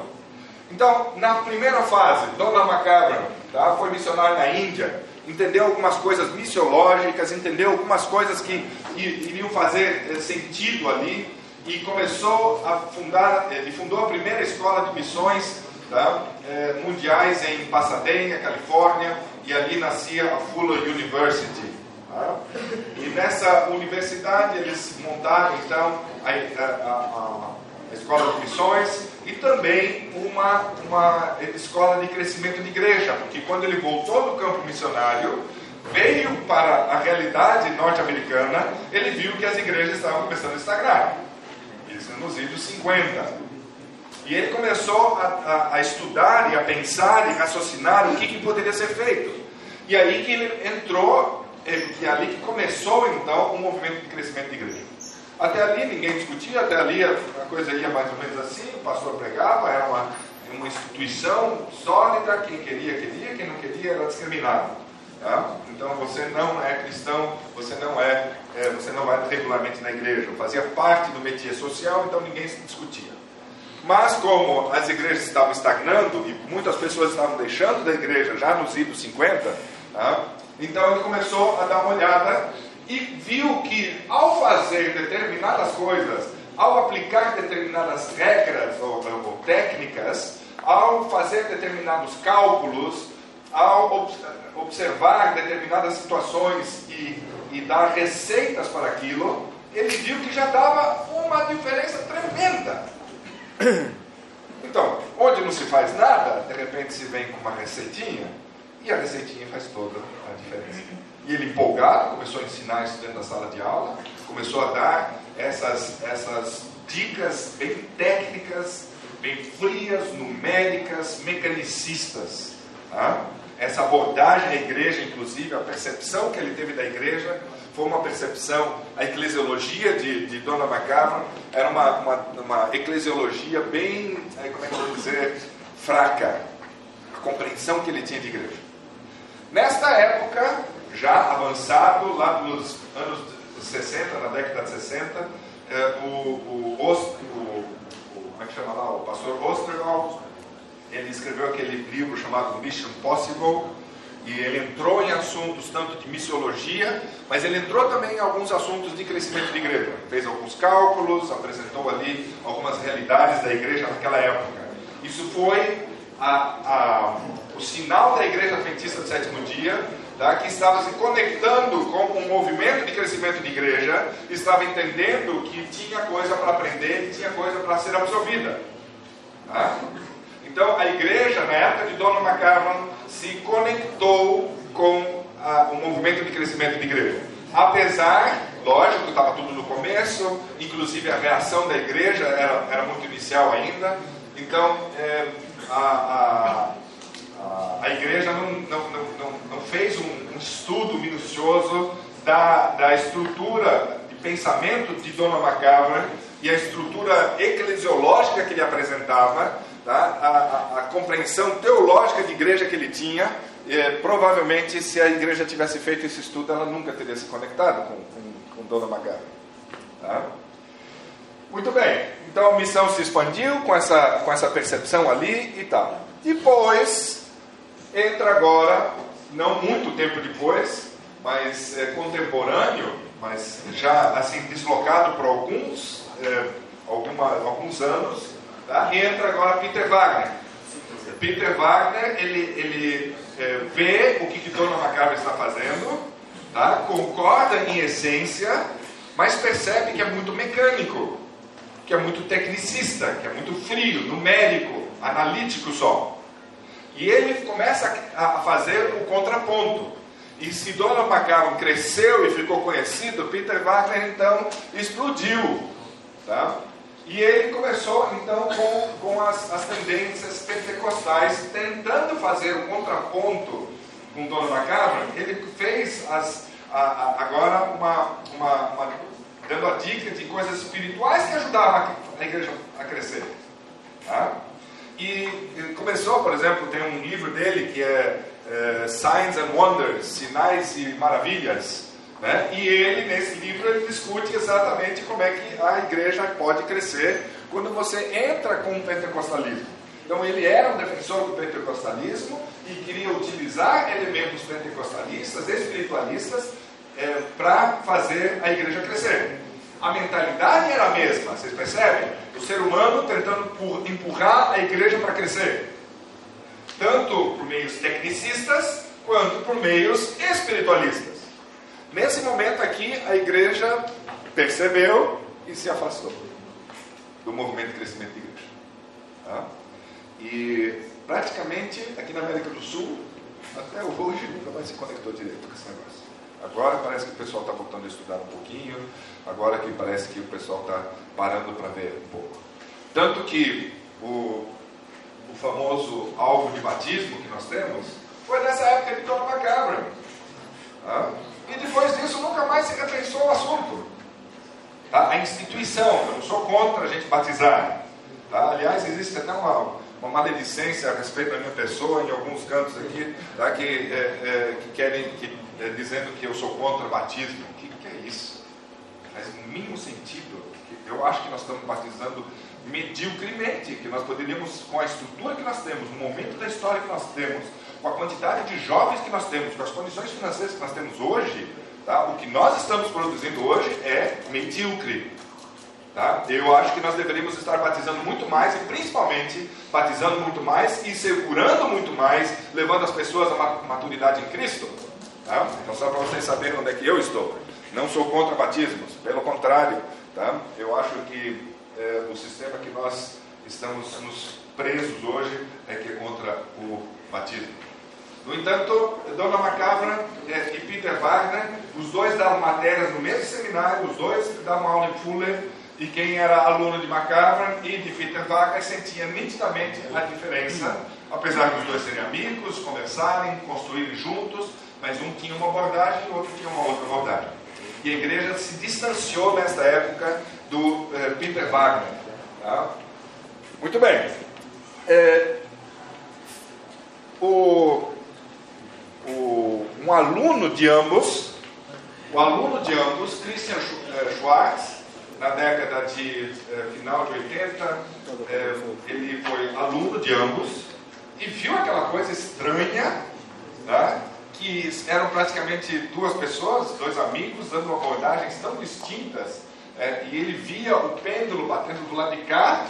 Então, na primeira fase, Dona Macabra tá, foi missionário na Índia, entendeu algumas coisas missiológicas, entendeu algumas coisas que iriam fazer eh, sentido ali, e começou a fundar, ele fundou a primeira escola de missões tá, eh, mundiais em Pasadena, Califórnia, e ali nascia a Fuller University. Tá? E nessa universidade eles montaram então a, a, a, a escola de missões e também uma, uma escola de crescimento de igreja, porque quando ele voltou do campo missionário, veio para a realidade norte-americana, ele viu que as igrejas estavam começando a estagnar. Isso é nos idos 50. E ele começou a, a, a, estudar e a pensar e raciocinar o que, que poderia ser feito. E aí que ele entrou, e ali que começou então o movimento de crescimento de igreja. Até ali ninguém discutia, até ali a, coisa ia mais ou menos assim, o pastor pregava, era uma, uma instituição sólida, quem queria, queria, quem não queria era discriminado. Tá? Então você não é cristão, você não é, é, você não vai regularmente na igreja. Fazia parte do métier social, então ninguém se discutia. Mas como as igrejas estavam estagnando e muitas pessoas estavam deixando da igreja já nos idos 50, tá? então ele começou a dar uma olhada e viu que ao fazer determinadas coisas, ao aplicar determinadas regras ou, ou técnicas, ao fazer determinados cálculos, ao observar determinadas situações e, e dar receitas para aquilo, ele viu que já dava uma diferença tremenda. Então, onde não se faz nada, de repente se vem com uma receitinha, e a receitinha faz toda a diferença. E ele empolgado começou a ensinar isso dentro da sala de aula, começou a dar essas, essas dicas bem técnicas, bem frias, numéricas, mecanicistas. Tá? Essa abordagem à igreja, inclusive, a percepção que ele teve da igreja, foi uma percepção, a eclesiologia de, de Dona Macabra era uma, uma, uma eclesiologia bem, como é que eu vou dizer, fraca. A compreensão que ele tinha de igreja. Nesta época, já avançado, lá nos anos 60, na década de 60, é, o, o, o, o, como é que chama lá? O pastor Osterwald, ele escreveu aquele livro chamado Mission Possible, e ele entrou em assuntos tanto de missiologia, mas ele entrou também em alguns assuntos de crescimento de igreja. Fez alguns cálculos, apresentou ali algumas realidades da igreja naquela época. Isso foi a, a, o sinal da igreja adventista do sétimo dia tá, que estava se conectando com um movimento de crescimento de igreja, estava entendendo que tinha coisa para aprender, que tinha coisa para ser absorvida. Tá? Então, a igreja, na época de Dona McCarran, se conectou com a, o movimento de crescimento de igreja. Apesar, lógico, estava tudo no começo, inclusive a reação da igreja era, era muito inicial ainda, então é, a, a a igreja não, não, não, não fez um, um, estudo minucioso da, da estrutura de pensamento de Dona Macabra e a estrutura eclesiológica que ele apresentava, tá? a, a, a compreensão teológica de igreja que ele tinha, é, provavelmente, se a igreja tivesse feito esse estudo, ela nunca teria se conectado com, com, com Dona Magara. Tá? Muito bem, então a missão se expandiu com essa, com essa percepção ali e tal. Depois, entra agora, não muito tempo depois, mas é, contemporâneo, mas já assim deslocado por alguns, é, alguma, alguns anos, tá? entra agora Peter Wagner. Peter Wagner, ele, ele é, vê o que, que Dona está fazendo, tá? concorda em essência, mas percebe que é muito mecânico, que é muito tecnicista, que é muito frio, numérico, analítico só. E ele começa a fazer o contraponto. E se Dona Macabra cresceu e ficou conhecido, Peter Wagner então explodiu. Tá? E ele começou então com, com as, as tendências pentecostais, tentando fazer um contraponto com Dona Macabra, ele fez as, a, a, agora uma, uma, uma, dando a dica de coisas espirituais que ajudavam a, a igreja a crescer. Tá? E começou, por exemplo, tem um livro dele que é, é Signs and Wonders, Sinais e Maravilhas, né? E ele, nesse livro, ele discute exatamente como é que a igreja pode crescer quando você entra com o pentecostalismo. Então, ele era um defensor do pentecostalismo e queria utilizar elementos pentecostalistas, espiritualistas, é, para fazer a igreja crescer. A mentalidade era a mesma, vocês percebem? O ser humano tentando empurrar a igreja para crescer. Tanto por meios tecnicistas, quanto por meios espiritualistas. Nesse momento aqui, a igreja percebeu e se afastou do movimento de crescimento da igreja. Tá? E praticamente aqui na América do Sul, até hoje, nunca mais se conectou direito com esse negócio. Agora parece que o pessoal está voltando a estudar um pouquinho, agora que parece que o pessoal está parando para ver um pouco. Tanto que o, o famoso alvo de batismo que nós temos foi nessa época de Dona Macabra. Tá? E depois disso nunca mais se repensou o assunto. Tá? A instituição, eu não sou contra a gente batizar. Tá? Aliás, existe até uma, uma maledicência a respeito da minha pessoa em alguns cantos aqui, tá? que, é, é, que querem, que, é, dizendo que eu sou contra batismo. O que, que é isso? Faz o mínimo sentido. Eu acho que nós estamos batizando mediocremente, que nós poderíamos, com a estrutura que nós temos, no momento da história que nós temos, com a quantidade de jovens que nós temos, com as condições financeiras que nós temos hoje, tá? o que nós estamos produzindo hoje é medíocre. Tá? Eu acho que nós deveríamos estar batizando muito mais e principalmente batizando muito mais e segurando muito mais, levando as pessoas à maturidade em Cristo. Tá? Então, só para vocês saberem onde é que eu estou. Não sou contra batismos, pelo contrário. Tá? Eu acho que é, o sistema que nós estamos nos presos hoje é que é contra o batismo. No entanto, Dona Macabra é, e Peter Wagner, os dois davam matérias no mesmo seminário, os dois davam aula em Fuller, e quem era aluno de Macabra e de Peter Wagner sentia nitidamente a diferença, apesar dos dois serem amigos, conversarem, construírem juntos, mas um tinha uma abordagem e o outro tinha uma outra abordagem. E a igreja se distanciou nesta época do eh, Peter Wagner. Tá? Muito bem. É, o, o, um aluno de ambos, o aluno de ambos, Christian eh, Schwartz, na década de eh, final de 80, eh, ele foi aluno de ambos e viu aquela coisa estranha, tá? que eram praticamente duas pessoas, dois amigos, dando abordagens tão distintas, e ele via o pêndulo batendo do lado de cá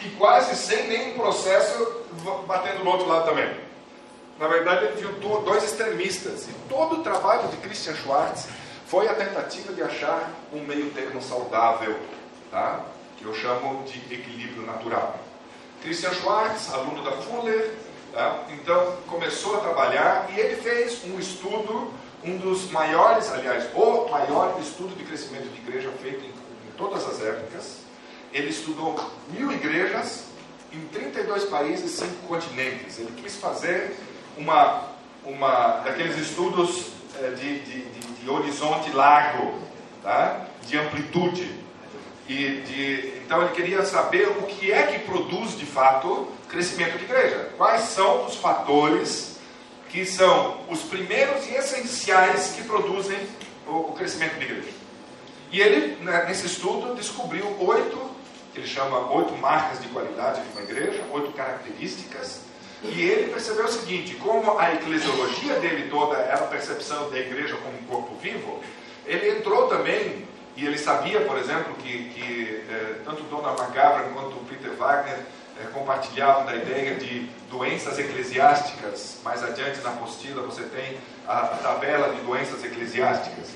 e quase sem nenhum processo batendo do outro lado também. Na verdade, ele viu dois extremistas. E todo o trabalho de Christian Schwartz foi a tentativa de achar um meio termo saudável, tá? que eu chamo de equilíbrio natural. Christian Schwartz, aluno da Fuller, tá? então começou a trabalhar e ele fez um estudo, um dos maiores, aliás, o maior estudo de crescimento de igreja feito em, em todas as épocas. Ele estudou mil igrejas em 32 países, cinco continentes. Ele quis fazer uma, uma daqueles estudos é, de, de, de, de, horizonte largo, tá? de amplitude. E de, então ele queria saber o que é que produz de fato crescimento de igreja. Quais são os fatores que são os primeiros e essenciais que produzem o, crescimento da igreja. E ele, né, nesse estudo, descobriu oito, que ele chama oito marcas de qualidade de uma igreja, oito características. E ele percebeu o seguinte: como a eclesiologia dele toda era a percepção da igreja como um corpo vivo, ele entrou também, e ele sabia, por exemplo, que, que eh, tanto Dona McGavran quanto Peter Wagner eh, compartilhavam da ideia de doenças eclesiásticas. Mais adiante na apostila você tem a, a tabela de doenças eclesiásticas.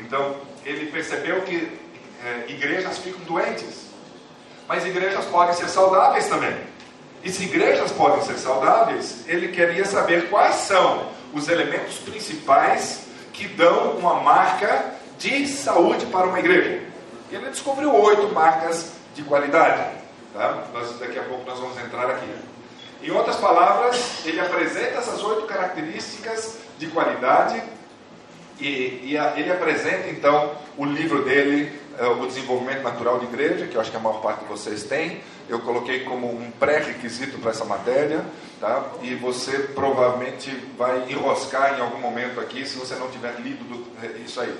Então, ele percebeu que eh, igrejas ficam doentes, mas igrejas podem ser saudáveis também. E se igrejas podem ser saudáveis, ele queria saber quais são os elementos principais que dão uma marca de saúde para uma igreja. E ele descobriu oito marcas de qualidade. Tá? Nós, daqui a pouco nós vamos entrar aqui. Em outras palavras, ele apresenta essas oito características de qualidade e, e a, ele apresenta então o livro dele, é, O Desenvolvimento Natural de Igreja, que eu acho que a maior parte de vocês tem. Eu coloquei como um pré-requisito para essa matéria, tá? e você provavelmente vai enroscar em algum momento aqui se você não tiver lido do, é, isso aí.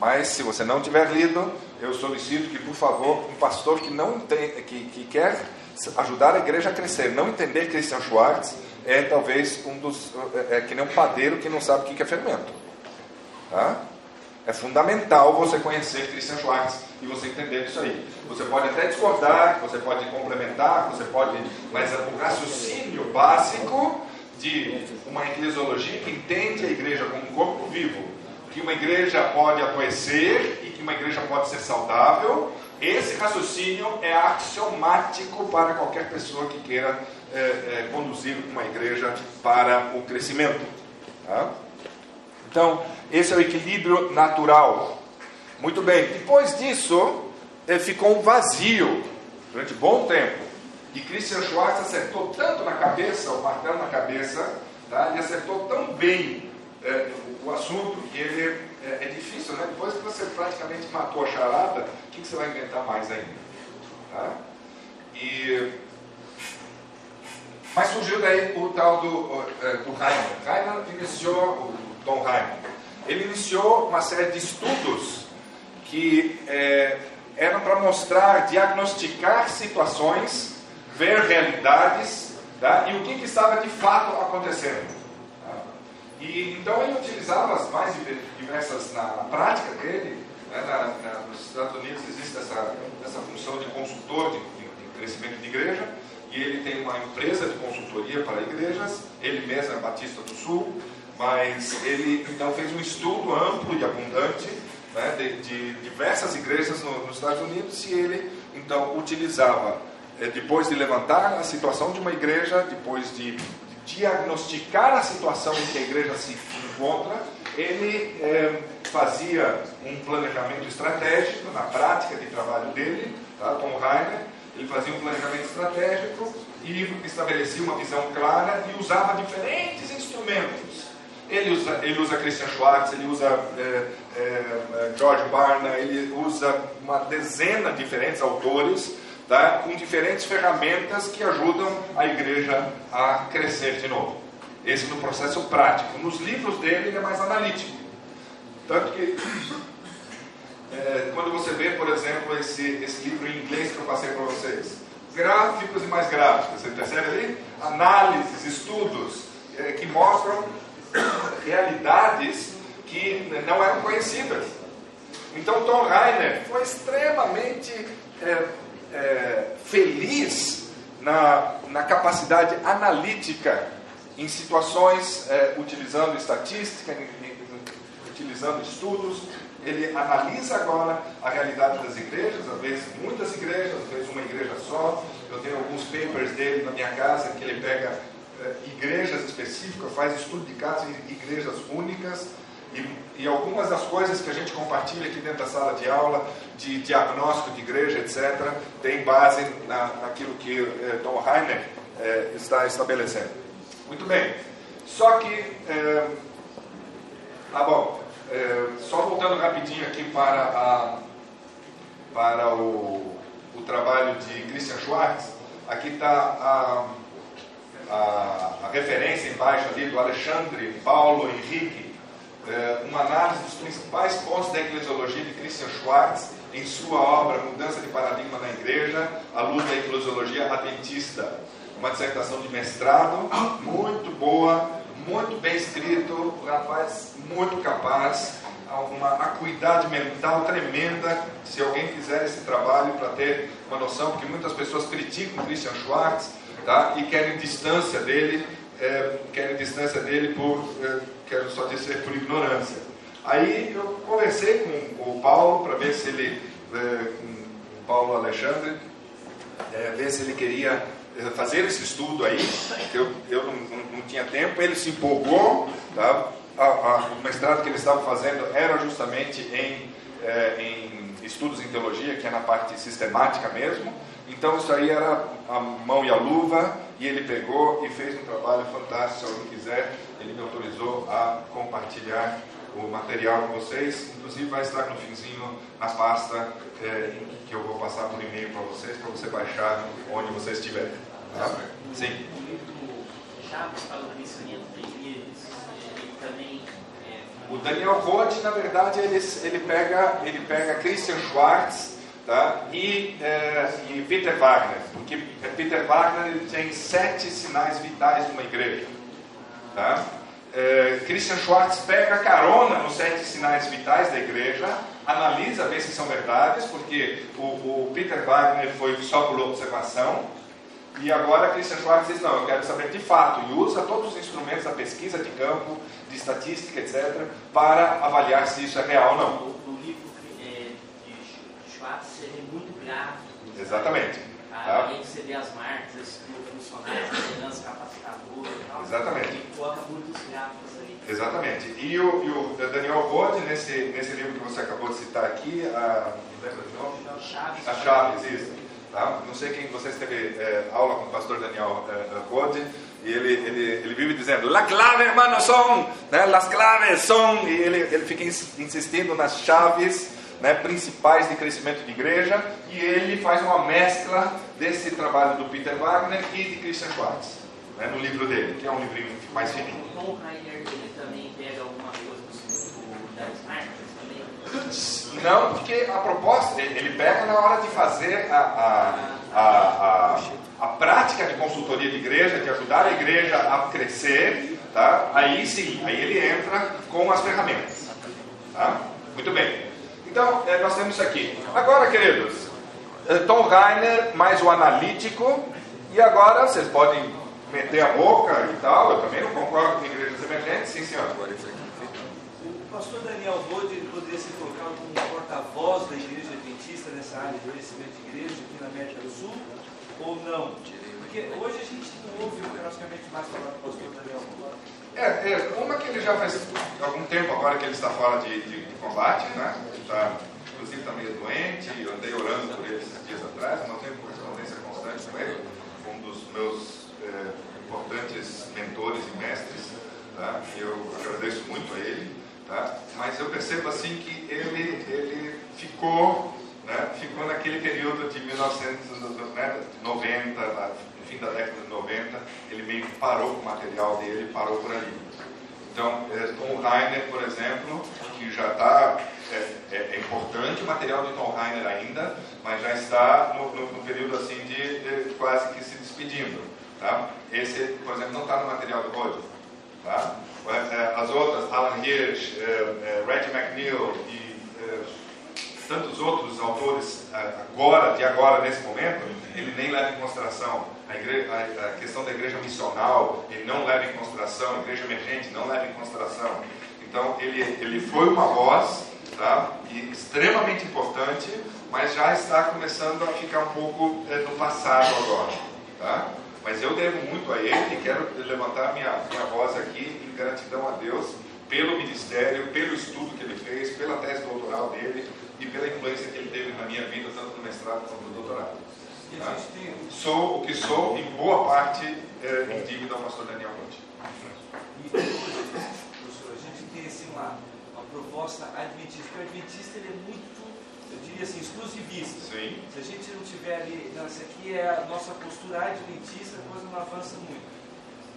Mas se você não tiver lido, eu solicito que, por favor, um pastor que não tem, que, que quer ajudar a igreja a crescer, não entender Christian Schwartz, é talvez um dos. É, é que nem um padeiro que não sabe o que é fermento. Tá? É fundamental você conhecer Christian Schwartz e você entender isso aí. Você pode até discordar, você pode complementar, você pode. Mas é o raciocínio básico de uma eclesiologia que entende a igreja como um corpo vivo que uma igreja pode adoecer e que uma igreja pode ser saudável, esse raciocínio é axiomático para qualquer pessoa que queira é, é, conduzir uma igreja para o crescimento. Tá? Então, esse é o equilíbrio natural. Muito bem, depois disso, é, ficou um vazio durante bom tempo. E Christian Schwartz acertou tanto na cabeça, o martelo na cabeça, tá? ele acertou tão bem é, o assunto que ele é, é, difícil, né? Depois que você praticamente matou a charada, o que, que você vai inventar mais ainda? Tá? E, mas surgiu daí o tal do, do. Heimann iniciou, o Don Heimann, ele iniciou uma série de estudos que é, eram para mostrar, diagnosticar situações, ver realidades tá? e o que, que estava de fato acontecendo. E, então ele utilizava as mais diversas, na prática dele, né, na, na, nos Estados Unidos existe essa, essa função de consultor de, de, de, crescimento de igreja, e ele tem uma empresa de consultoria para igrejas, ele mesmo é Batista do Sul, mas ele então fez um estudo amplo e abundante né, de, de, diversas igrejas no, nos Estados Unidos, e ele então utilizava, eh, depois de levantar a situação de uma igreja, depois de diagnosticar a situação em que a igreja se encontra, ele é, fazia um planejamento estratégico na prática de trabalho dele, tá? Tom Rainer, ele fazia um planejamento estratégico e estabelecia uma visão clara e usava diferentes instrumentos. Ele usa, ele usa Christian Schwartz, ele usa é, é, George Barna, ele usa uma dezena de diferentes autores tá? com diferentes ferramentas que ajudam a igreja a crescer de novo. Esse no processo prático. Nos livros dele ele é mais analítico. Tanto que é, quando você vê, por exemplo, esse, esse livro em inglês que eu passei para vocês, gráficos e mais gráficos, você percebe ali? Análises, estudos é, que mostram realidades que não eram conhecidas. Então Tom Rainer foi extremamente é, é, feliz na, na capacidade analítica em situações é, utilizando estatística, utilizando estudos. Ele analisa agora a realidade das igrejas, às vezes muitas igrejas, às vezes uma igreja só. Eu tenho alguns papers dele na minha casa que ele pega igrejas específicas, faz estudo de casos em igrejas únicas e, e, algumas das coisas que a gente compartilha aqui dentro da sala de aula, de diagnóstico de igreja, etc., tem base na, naquilo que eh, Tom Heiner eh, está estabelecendo. Muito bem. Só que, eh, tá bom, só voltando rapidinho aqui para, a, para o, o trabalho de Christian Schwartz, aqui está a a, a, referência embaixo ali do Alexandre Paulo Henrique, é, uma análise dos principais pontos da eclesiologia de Christian Schwartz em sua obra Mudança de Paradigma na Igreja, à luz da eclesiologia adventista. Uma dissertação de mestrado, muito boa, muito bem escrito, um rapaz muito capaz, uma acuidade mental tremenda. Se alguém fizer esse trabalho para ter uma noção, porque muitas pessoas criticam Christian Schwartz tá? e querem distância dele, é, querem distância dele por, é, quero só dizer, por ignorância. Aí eu conversei com o Paulo para ver se ele, é, com Paulo Alexandre, é, ver se ele queria é, fazer esse estudo aí, que eu, eu não, não, não tinha tempo, ele se empolgou, tá? a, a, o mestrado que ele estava fazendo era justamente em, é, em estudos em teologia, que é na parte sistemática mesmo. Então isso aí era a mão e a luva, e ele pegou e fez um trabalho fantástico. Se alguém quiser, ele me autorizou a compartilhar o material com vocês. Inclusive vai estar no finzinho na pasta é, que eu vou passar por e-mail para vocês, para você baixar onde você estiver. Tá? Sim. O Daniel Roth, na verdade, ele, ele, pega, ele pega Christian Schwartz tá? e, é, e Peter Wagner, porque Peter Wagner tem sete sinais vitais de uma igreja. Tá? É, Christian Schwartz pega carona nos sete sinais vitais da igreja, analisa, vê se são verdades, porque o, o Peter Wagner foi só por observação, e agora Christian Schwartz diz, não, eu quero saber de fato, e usa todos os instrumentos da pesquisa de campo, de estatística, etc., para avaliar se isso é real ou não. O, o livro de Schwartz é muito gráfico. Exatamente. Tá? Além de você ver as marcas, estrutura funcionais, liderança capacitadora e tal. Exatamente. Coloca muitos gráficos ali. Exatamente. E o, e o Daniel Rode, nesse, nesse livro que você acabou de citar aqui, a, nome? Chaves. A Chaves, isso. Tá? Não sei quem vocês teve é, aula com o pastor Daniel é, Rode, e ele, ele, ele vive dizendo, la clave, hermano, são, né, las claves são, e ele, ele fica insistindo nas chaves né, principais de crescimento de igreja, e ele faz uma mescla desse trabalho do Peter Wagner e de Christian Schwartz, né, no livro dele, que é um livrinho mais fininho. O Rainer também pega alguma coisa das marcas? Não, porque a proposta, ele pega na hora de fazer a, a, a, a, a prática de consultoria de igreja, de ajudar a igreja a crescer, tá? aí sim, aí ele entra com as ferramentas. Tá? Muito bem. Então, é, nós temos isso aqui. Agora, queridos, é, Tom Rainer mais o analítico, e agora vocês podem meter a boca e tal, eu também não concordo com igrejas emergentes, sim senhor. O pastor Daniel Bode poderia ser colocado como porta-voz da igreja adventista nessa área de crescimento de igreja aqui na América do Sul, ou não? Porque hoje a gente não ouve praticamente mais falar do pastor Daniel Bode. É, é, uma que ele já faz algum tempo agora que ele está fora de, de, de combate, né? Está, inclusive está meio doente, eu andei orando por ele esses dias atrás, não tenho correspondência constante com ele, um dos meus é, importantes mentores e mestres, tá? e eu agradeço muito a ele. Tá? Mas eu percebo assim que ele, ele ficou, né, ficou naquele período de 1990, no fim da década de 90, ele meio que parou com o material dele, parou por ali. Então, é, Tom Rainer, por exemplo, que já está, é, é, é, importante o material de Tom Rainer ainda, mas já está no, no, no período assim de, de, quase que se despedindo. Tá? Esse, por exemplo, não está no material do Rod. Tá? É, as outras, Alan Hirsch, é, Reggie McNeil e tantos outros autores agora, de agora, nesse momento, ele nem leva em consideração a, igreja, a, questão da igreja missional, ele não leva em consideração, a igreja emergente não leva em consideração. Então, ele, ele foi uma voz tá? e extremamente importante, mas já está começando a ficar um pouco é, passado agora. Tá? Mas eu devo muito a ele e quero levantar minha, minha voz aqui em gratidão a Deus pelo ministério, pelo estudo que ele fez, pela tese doutoral dele e pela influência que ele teve na minha vida, tanto no mestrado quanto no doutorado. Tá? Sou o que sou, em boa parte, é, em dívida ao pastor Daniel Monte. E professor, a gente tem assim uma, uma proposta adventista. O adventista ele é muito eu diria assim, exclusivista. Sim. Se a gente não tiver ali, não, essa aqui é a nossa postura adventista, a coisa não avança muito.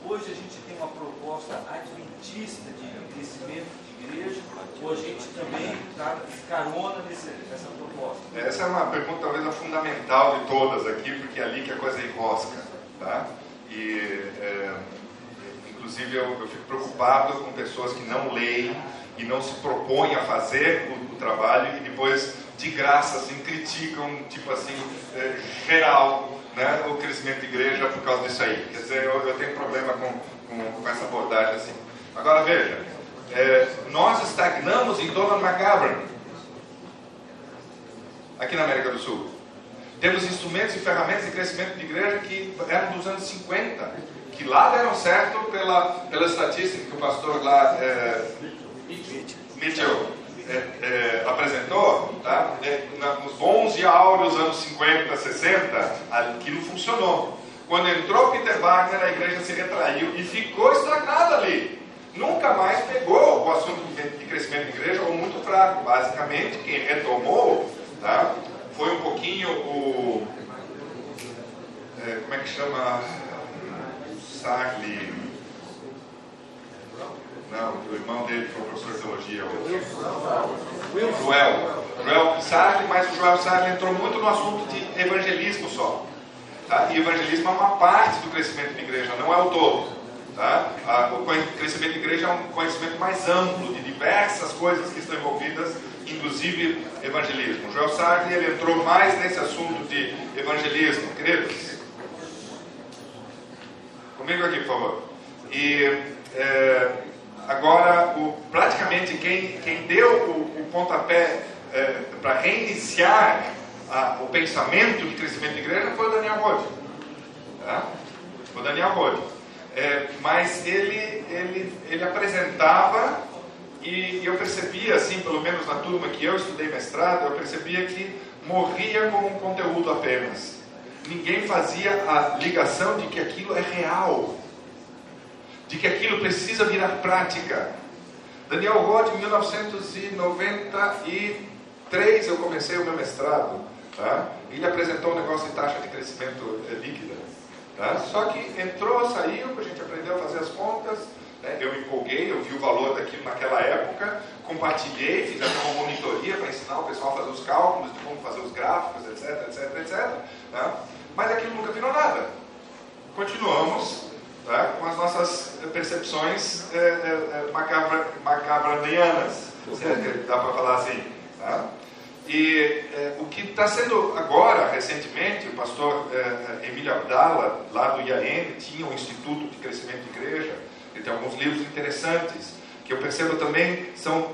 hoje a gente tem uma proposta adventista de crescimento igreja, ou a gente também está carona nesse, nessa proposta? Essa é uma pergunta talvez a fundamental de todas aqui, porque é ali que a coisa enrosca. Tá? E, é, inclusive, eu, eu, fico preocupado com pessoas que não leem e não se propõem a fazer o, o trabalho e depois, de graça, assim, criticam, tipo assim, é, geral, né, o crescimento de igreja por causa disso aí. Quer dizer, eu, eu tenho problema com, com, com, essa abordagem assim. Agora veja, é, nós estagnamos em Donald McGavran, aqui na América do Sul. Temos instrumentos e ferramentas de crescimento de igreja que eram dos anos 50, que lá deram certo pela, pela estatística que o pastor lá, é, Mitchell, é, é, apresentou, tá? É, nos bons e áureos anos 50, 60, aquilo funcionou. Quando entrou Peter Wagner, a igreja se retraiu e ficou estagnada ali. Nunca mais pegou o assunto de crescimento de igreja, ou muito fraco. Basicamente, quem retomou tá? foi um pouquinho o. É, como é que chama? Sarli não, o irmão dele foi professor de teologia. O Joel. Joel Sartre, mas o Joel Sartre entrou muito no assunto de evangelismo só. Tá? E evangelismo é uma parte do crescimento da igreja, não é o todo. Tá? O crescimento da igreja é um conhecimento mais amplo de diversas coisas que estão envolvidas, inclusive evangelismo. Joel Sartre ele entrou mais nesse assunto de evangelismo, queridos. Comigo aqui, por favor. E é, Agora, o, praticamente quem, quem deu o, o pontapé é, para reiniciar a, o pensamento de crescimento de igreja foi o Daniel Rode. Tá? O Daniel Rode. É, mas ele, ele, ele apresentava e, eu percebia, assim, pelo menos na turma que eu estudei mestrado, eu percebia que morria com um conteúdo apenas. Ninguém fazia a ligação de que aquilo é real de que aquilo precisa virar prática. Daniel Rod, em 1993, eu comecei o meu mestrado. Tá? Ele apresentou um negócio de taxa de crescimento é, líquida. Tá? Só que entrou, saiu, a gente aprendeu a fazer as contas. Né? Eu me empolguei, eu vi o valor daquilo naquela época, compartilhei, fiz até uma monitoria para ensinar o pessoal a fazer os cálculos, de como fazer os gráficos, etc, etc, etc. Tá? Mas aquilo nunca virou nada. Continuamos tá? com as nossas percepções é, é, é macabra, macabranianas, dá para falar assim. Tá? E é, o que está sendo agora, recentemente, o pastor é, é, Emílio Abdala, lá do IAN, tinha um Instituto de Crescimento de Igreja, ele tem alguns livros interessantes, que eu percebo também são,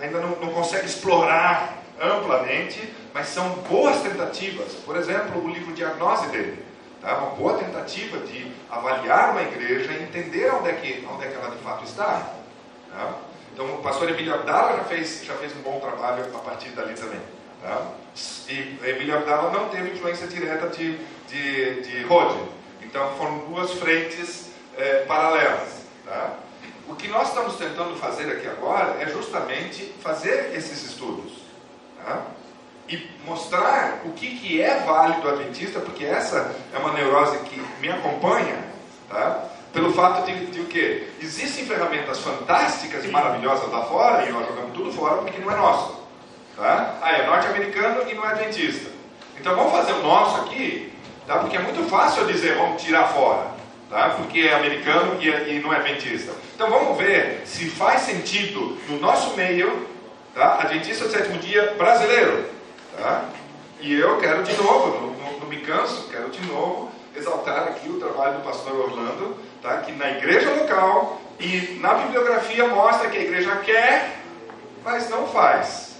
ainda não, não consegue explorar amplamente, mas são boas tentativas. Por exemplo, o livro Diagnose dele Tá? Uma boa tentativa de avaliar uma igreja e entender onde é que, onde é que ela de fato está. Tá? Então, o pastor Emílio Abdala já fez, já fez um bom trabalho a partir dali também. Tá? E Emílio Abdala não teve influência direta de, de, de Rode. Então, foram duas frentes é, paralelas. Tá? O que nós estamos tentando fazer aqui agora é justamente fazer esses estudos. Tá? e mostrar o que, que é válido adventista, porque essa é uma neurose que me acompanha, tá? Pelo fato de, de o quê? Existem ferramentas fantásticas e maravilhosas lá fora, e nós jogamos tudo fora porque não é nosso. Tá? Ah, é norte-americano e não é adventista. Então vamos fazer o nosso aqui, tá? porque é muito fácil dizer vamos tirar fora, tá? porque é americano e, é, e não é adventista. Então vamos ver se faz sentido no nosso meio, tá? adventista do sétimo dia brasileiro, Tá? E eu quero de novo, não, não, não, me canso, quero de novo exaltar aqui o trabalho do pastor Orlando, tá? que na igreja local e na bibliografia mostra que a igreja quer, mas não faz.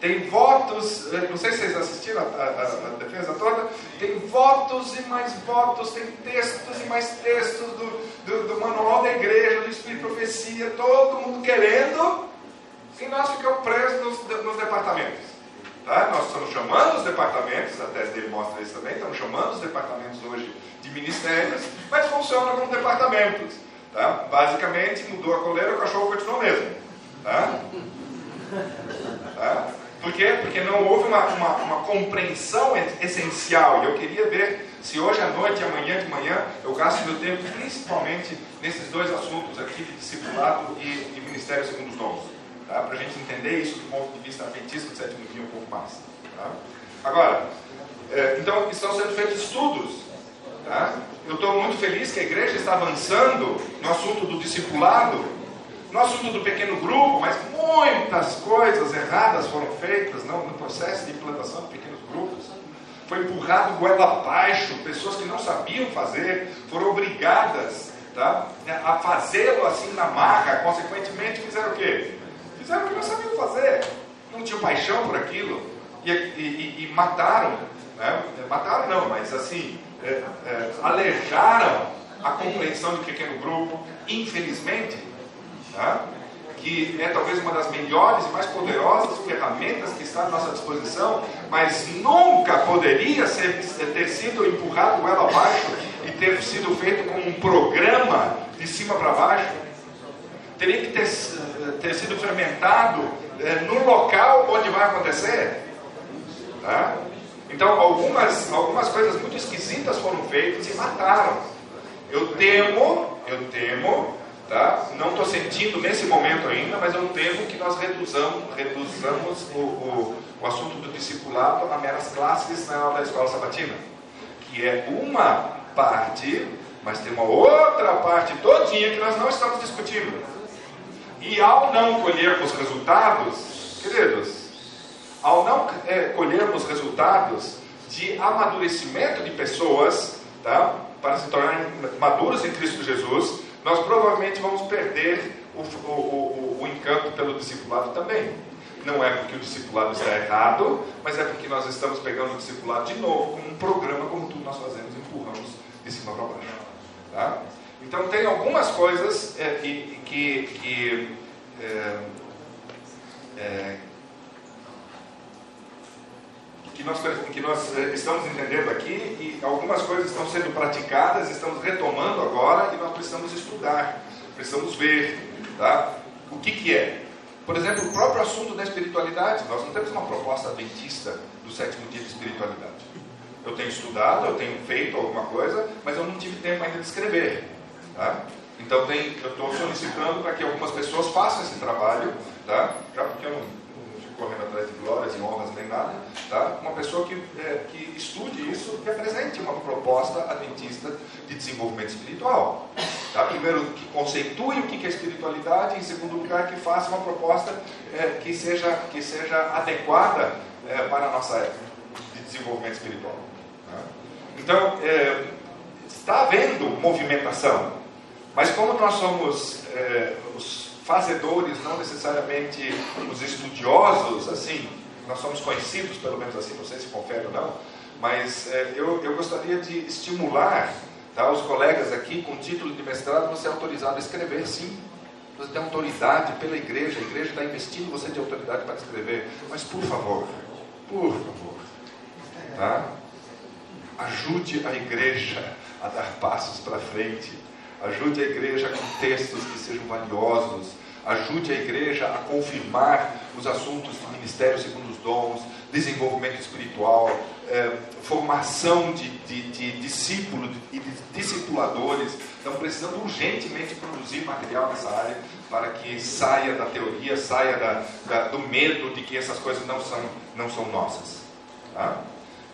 Tem votos, eh, não sei se vocês assistiram a, a, a defesa toda, tem votos e mais votos, tem textos e mais textos do, do, do manual da igreja, do Espírito Profecia, todo mundo querendo, e nós ficamos presos nos, nos departamentos. Tá? Nós estamos chamando os departamentos, a tese dele mostra isso também, estamos chamando os departamentos hoje de ministérios, mas funcionam como departamentos. Tá? Basicamente, mudou a coleira, o cachorro continuou mesmo. Tá? Tá? Por quê? Porque não houve uma, uma, uma compreensão essencial. E eu queria ver se hoje à noite e amanhã de manhã eu gasto meu tempo principalmente nesses dois assuntos aqui de discipulado e, e ministério segundo os dons. Tá? Para a gente entender isso do ponto de vista adventista do sétimo dia um pouco mais. Tá? Agora, é, então estão sendo feitos estudos. Tá? Eu estou muito feliz que a igreja está avançando no assunto do discipulado, no assunto do pequeno grupo, mas muitas coisas erradas foram feitas no, no processo de implantação de pequenos grupos. Foi empurrado goela abaixo, pessoas que não sabiam fazer foram obrigadas tá, a fazê-lo assim na marra, consequentemente fizeram o quê? Fizeram o que não sabiam fazer, não tinham paixão por aquilo e, e, e mataram, né? mataram não, mas assim, é, é, alejaram a compreensão de pequeno grupo, infelizmente, tá? que é talvez uma das melhores e mais poderosas ferramentas que está à nossa disposição, mas nunca poderia ser, ter sido empurrado goela abaixo e ter sido feito como um programa de cima para baixo. Teria que ter, ter sido fermentado é, no local onde vai acontecer. Tá? Então, algumas, algumas coisas muito esquisitas foram feitas e mataram. Eu temo, eu temo, tá? não estou sentindo nesse momento ainda, mas eu temo que nós reduzamos, reduzamos o, o, o assunto do discipulado a meras classes na aula da escola sabatina, que é uma parte, mas tem uma outra parte todinha que nós não estamos discutindo. E ao não colhermos resultados, queridos, ao não é, colhermos resultados de amadurecimento de pessoas, tá? para se tornarem maduros em Cristo Jesus, nós provavelmente vamos perder o, o, o, o encanto pelo discipulado também. Não é porque o discipulado está errado, mas é porque nós estamos pegando o discipulado de novo como um programa, como tudo nós fazemos, empurramos de cima para baixo. Tá? Então, tem algumas coisas é, que, que, que é, é, que nós, que nós eh, estamos entendendo aqui e algumas coisas estão sendo praticadas, estamos retomando agora e nós precisamos estudar, precisamos ver tá? o que, que é. Por exemplo, o próprio assunto da espiritualidade, nós não temos uma proposta adventista do sétimo dia de espiritualidade. Eu tenho estudado, eu tenho feito alguma coisa, mas eu não tive tempo ainda de escrever. Tá? Então tem, eu estou solicitando para que algumas pessoas façam esse trabalho, tá? já porque eu não correndo atrás de glórias e honras nem nada, tá? uma pessoa que, é, que estude isso e apresente uma proposta adventista de desenvolvimento espiritual. Tá? Primeiro, que conceitue o que é espiritualidade, e em segundo lugar, que faça uma proposta é, que, seja, que seja adequada é, para a nossa época de desenvolvimento espiritual. Tá? Então, é, está havendo movimentação, mas como nós somos é, os fazedores, não necessariamente os estudiosos, assim, nós somos conhecidos, pelo menos assim, não sei se confere ou não, mas é, eu, eu gostaria de estimular tá, os colegas aqui com título de mestrado, você é autorizado a escrever, sim. Você tem autoridade pela igreja, a igreja está investindo você de autoridade para escrever, mas por favor, por favor, tá? ajude a igreja a dar passos para frente Ajude a igreja com textos que sejam valiosos. Ajude a igreja a confirmar os assuntos de ministério segundo os dons, desenvolvimento espiritual, eh, formação de, de, de discípulos e de discipuladores. Estamos precisando urgentemente produzir material nessa área para que saia da teoria, saia da, da, do medo de que essas coisas não são, não são nossas. Tá?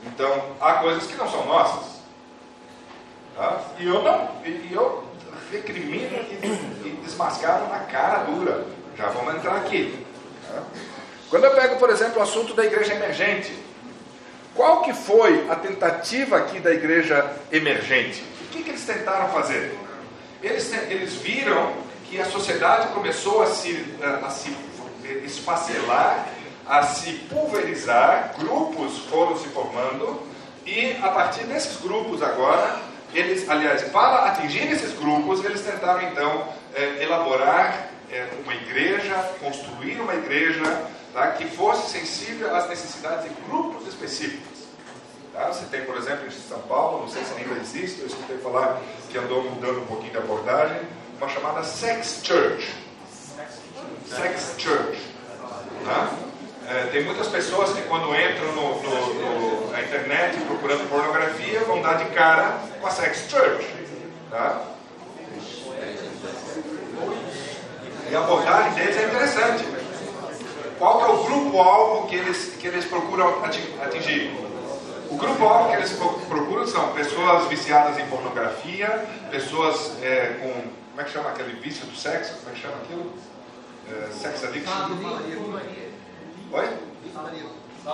Então, há coisas que não são nossas. Tá? E eu não, e eu recrimina e, desmascaram na cara dura. Já vamos entrar aqui. Quando eu pego, por exemplo, o assunto da igreja emergente, qual que foi a tentativa aqui da igreja emergente? O que, que eles tentaram fazer? Eles, eles viram que a sociedade começou a se, a, a se esfacelar, a se pulverizar, grupos foram se formando, e a partir desses grupos agora, eles, aliás, para atingir esses grupos, eles tentaram então é, elaborar é, uma igreja, construir uma igreja tá, que fosse sensível às necessidades de grupos específicos. Tá? Você tem, por exemplo, em São Paulo, não sei se ainda existe, eu escutei falar que andou mudando um pouquinho de abordagem, uma chamada Sex Church. Sex Church. Tá? É, tem muitas pessoas que quando entram no, no, no, internet procurando pornografia vão dar de cara com a sex church. Tá? E a abordagem deles é interessante. Qual é o grupo-alvo que eles, que eles procuram atingir? O grupo-alvo que eles procuram são pessoas viciadas em pornografia, pessoas é, com. Como é que chama aquele vício do sexo? Como é que chama aquilo? É, sex addiction? Oi?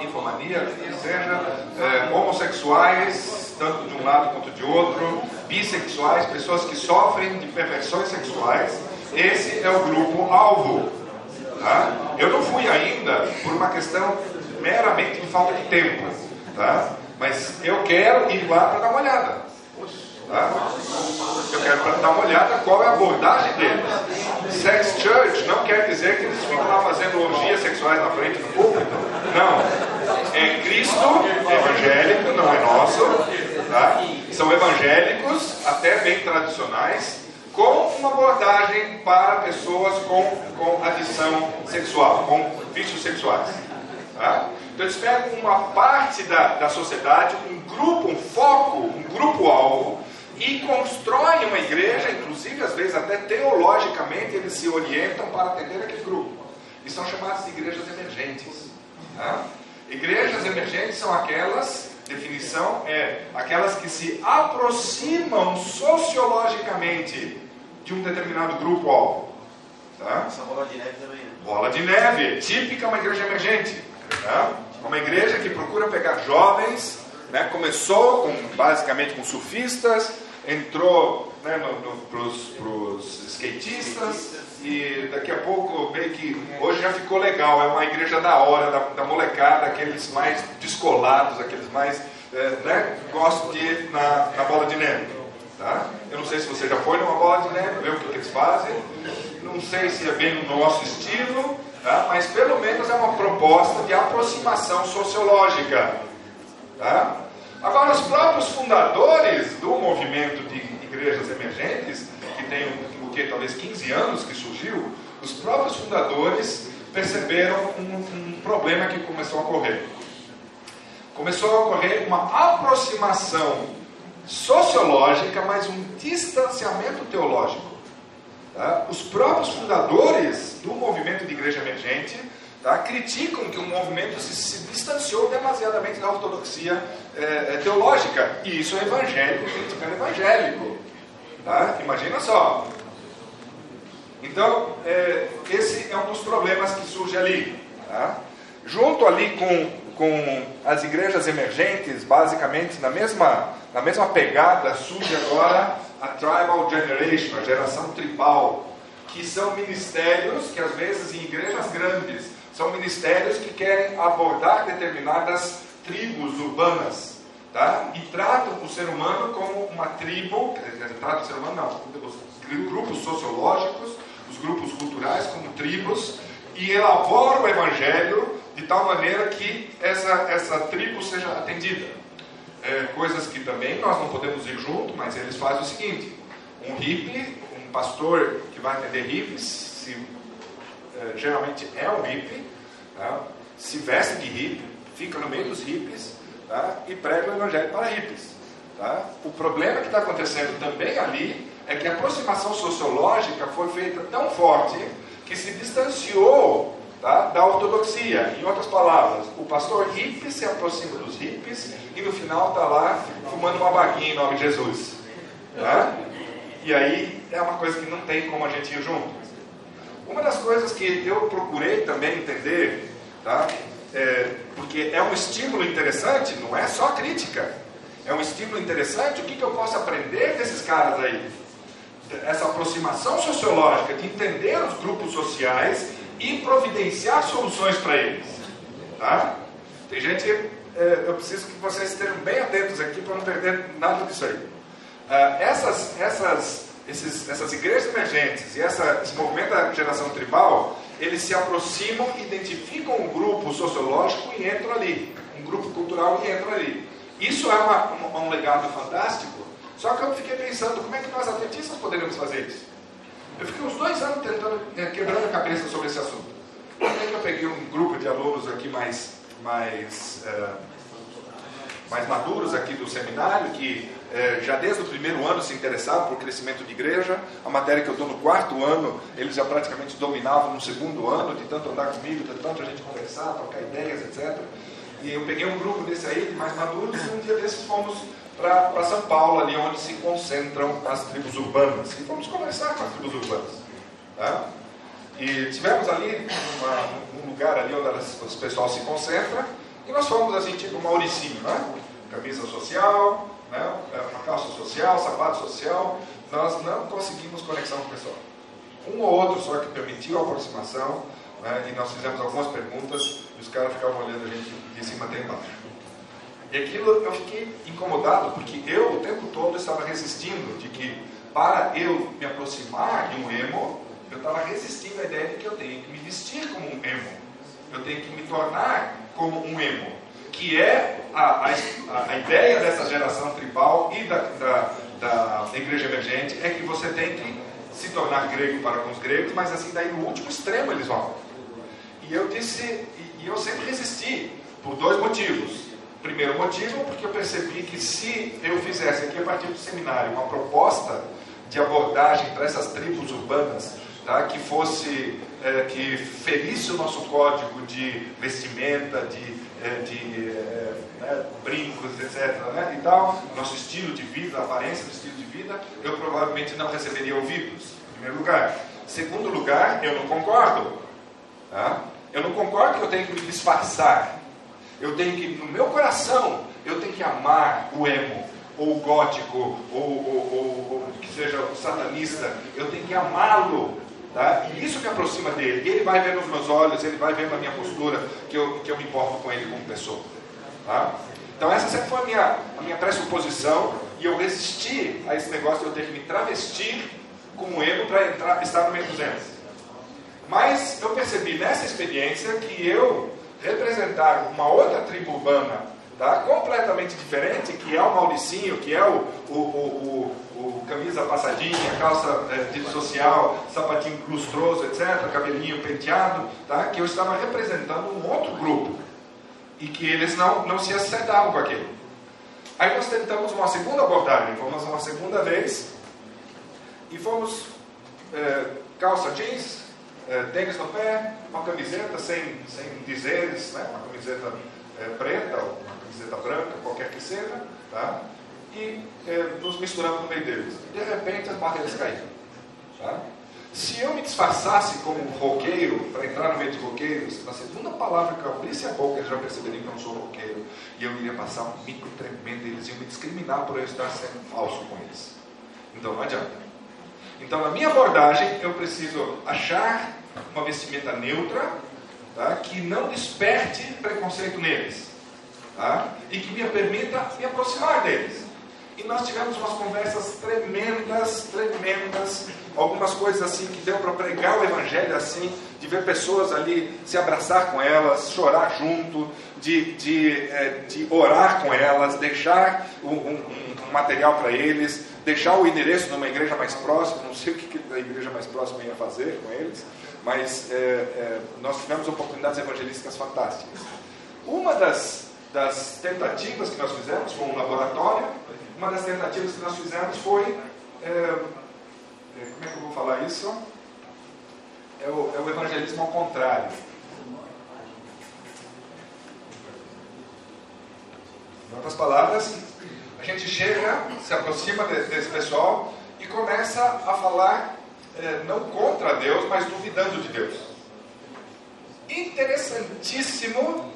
Infomania, que seja, é, homossexuais, tanto de um lado quanto de outro, bissexuais, pessoas que sofrem de perversões sexuais. Esse é o grupo-alvo. Tá? Eu não fui ainda por uma questão meramente de falta de tempo. Tá? Mas eu quero ir lá para dar uma olhada. Tá? Eu quero dar uma olhada qual é a abordagem deles. Sex church não quer dizer que eles ficam lá fazendo orgias sexuais na frente do público. Não. É Cristo evangélico, não é nosso. Tá? São evangélicos, até bem tradicionais, com uma abordagem para pessoas com, com adição sexual, com vícios sexuais. Tá? Então eles pegam uma parte da, da sociedade, um grupo, um foco, um grupo-alvo, e constroem uma igreja, inclusive às vezes até teologicamente eles se orientam para atender aquele grupo. E são chamadas de igrejas emergentes. Tá? Igrejas emergentes são aquelas, definição é aquelas que se aproximam sociologicamente de um determinado grupo-alvo. Tá? Essa bola de neve também. Né? Bola de neve, típica uma igreja emergente. Tá? Uma igreja que procura pegar jovens, né? começou com, basicamente com surfistas, entrou né, para os skatistas e daqui a pouco meio que hoje já ficou legal, é uma igreja da hora, da, da molecada, aqueles mais descolados, aqueles mais é, né, gostam de ir na, na bola de neve. Tá? Eu não sei se você já foi numa bola de neve, ver o que, eles fazem. Não sei se é bem no nosso estilo, tá? mas pelo menos é uma proposta de aproximação sociológica. Tá? Agora, os próprios fundadores do movimento de igrejas emergentes, que tem o que talvez 15 anos que surgiu, os próprios fundadores perceberam um, um problema que começou a ocorrer. Começou a ocorrer uma aproximação sociológica, mas um distanciamento teológico. Tá? Os próprios fundadores do movimento de igreja emergente tá? criticam que o movimento se, se distanciou demasiadamente da ortodoxia é, teológica. E isso é evangélico criticando evangélico. Tá? Imagina só. Então, é, esse é um dos problemas que surge ali. Tá? Junto ali com, com as igrejas emergentes, basicamente na mesma na mesma pegada surge agora a Tribal Generation, a geração tribal, que são ministérios que às vezes em igrejas grandes são ministérios que querem abordar determinadas tribos urbanas, tá? E tratam o ser humano como uma tribo, tratam o ser humano não, os grupos sociológicos, os grupos culturais como tribos e elaboram o evangelho de tal maneira que essa essa tribo seja atendida é, coisas que também nós não podemos ir junto, mas eles fazem o seguinte: um hippie, um pastor que vai atender hippies, se, geralmente é um hippie, tá? se veste de hippie, fica no meio dos hippies tá? e prega o evangelho para hippies. Tá? O problema que está acontecendo também ali é que a aproximação sociológica foi feita tão forte que se distanciou tá? da ortodoxia. Em outras palavras, o pastor hippie se aproxima dos hippies e no final está lá fumando uma baguinha em nome de Jesus. Tá? E aí é uma coisa que não tem como a gente ir junto. Uma das coisas que eu procurei também entender, tá? É, porque é um estímulo interessante, não é só crítica. É um estímulo interessante, o que, que eu posso aprender desses caras aí? Essa aproximação sociológica, de entender os grupos sociais e providenciar soluções para eles. Tá? Tem gente, é, eu preciso que vocês estejam bem atentos aqui para não perder nada disso aí. Uh, essas, essas, esses, essas igrejas emergentes e essa, esse movimento da geração tribal, eles se aproximam, identificam um grupo sociológico e entram ali, um grupo cultural e entram ali. Isso é uma, uma, um legado fantástico, só que eu fiquei pensando, como é que nós atletistas poderíamos fazer isso? Eu fiquei uns dois anos tentando, é, quebrando a cabeça sobre esse assunto. Até que eu peguei um grupo de alunos aqui mais, mais é, mais maduros aqui do seminário, que é, já desde o primeiro ano se interessavam por crescimento de igreja. A matéria que eu dou no quarto ano, eles já praticamente dominavam no segundo ano, de tanto andar comigo, de tanto a gente conversar, trocar ideias, etc. E eu peguei um grupo desse aí, de mais maduros, e um dia desses fomos para São Paulo, ali onde se concentram as tribos urbanas. E fomos conversar com as tribos urbanas. Tá? E tivemos ali uma, um lugar ali onde o pessoal se concentra, e nós fomos assim, tipo Mauricinho, né? Camisa social, né? uma calça social, sapato social. Nós não conseguimos conexão com o pessoal. Um ou outro só que permitiu a aproximação, né? e nós fizemos algumas perguntas, e os caras ficavam olhando a gente de cima até embaixo. E aquilo eu fiquei incomodado, porque eu o tempo todo estava resistindo de que para eu me aproximar de um emo, eu estava resistindo à ideia de que eu tenho que me vestir como um emo. Eu tenho que me tornar como um emo. Que é a, a, a ideia dessa geração tribal e da, da, da igreja emergente, é que você tem que se tornar grego para com os gregos, mas assim daí no último extremo eles vão. E eu disse, e, eu sempre resisti, por dois motivos. Primeiro motivo, porque eu percebi que se eu fizesse aqui a partir do seminário uma proposta de abordagem para essas tribos urbanas, tá, que fosse, é, que ferisse o nosso código de vestimenta, de, é, de é, né, brincos, etc., né, e tal, nosso estilo de vida, a aparência do estilo de vida, eu provavelmente não receberia ouvidos, em primeiro lugar. Segundo lugar, eu não concordo. Tá? Eu não concordo que eu tenho que me disfarçar eu tenho que, no meu coração, eu tenho que amar o emo, ou o gótico, ou, ou, ou, ou que seja o satanista. Eu tenho que amá-lo. Tá? E isso que aproxima dele. Ele vai ver nos meus olhos, ele vai ver na minha postura que eu, que eu me importo com ele como pessoa. Tá? Então essa sempre foi a minha, a minha pressuposição e eu resisti a esse negócio de eu ter que me travestir como emo para estar no meio dos emos. Mas eu percebi nessa experiência que eu representar uma outra tribo urbana tá? completamente diferente, que é o Mauricinho, que é o, o, o, o camisa passadinha, calça é, de social, sapatinho lustroso, etc., cabelinho penteado, tá? que eu estava representando um outro grupo e que eles não, não se acertavam com aquilo. Aí nós tentamos uma segunda abordagem, fomos uma segunda vez e fomos é, calça jeans, é, tênis no pé, uma camiseta sem, sem dizeres, né? uma camiseta é, preta uma camiseta branca, qualquer que seja, tá? e é, nos misturamos no meio deles. De repente as barreiras caíram. Tá? Se eu me disfarçasse como um roqueiro, para entrar no meio dos roqueiros, na segunda palavra que eu abrisse a boca, eles já perceberiam que eu não sou roqueiro. E eu iria passar um mico tremendo, eles iam me discriminar por eu estar sendo falso com eles. Então não adianta. Então, na minha abordagem, eu preciso achar uma vestimenta neutra, tá? que não desperte preconceito neles, tá? e que me permita me aproximar deles. E nós tivemos umas conversas tremendas, tremendas, algumas coisas assim que deu para pregar o Evangelho assim, de ver pessoas ali se abraçar com elas, chorar junto, de, de, é, de orar com elas, deixar um, um, um material para eles, deixar o endereço numa igreja mais próxima, não sei o que a igreja mais próxima ia fazer com eles, mas é, é, nós tivemos oportunidades evangelísticas fantásticas. Uma das, das tentativas que nós fizemos foi um laboratório, uma das tentativas que nós fizemos foi, é, é como é que eu vou falar isso? É o, é o evangelismo ao contrário. Em outras palavras, a gente chega, se aproxima desse pessoal e começa a falar é, não contra Deus, mas duvidando de Deus. Interessantíssimo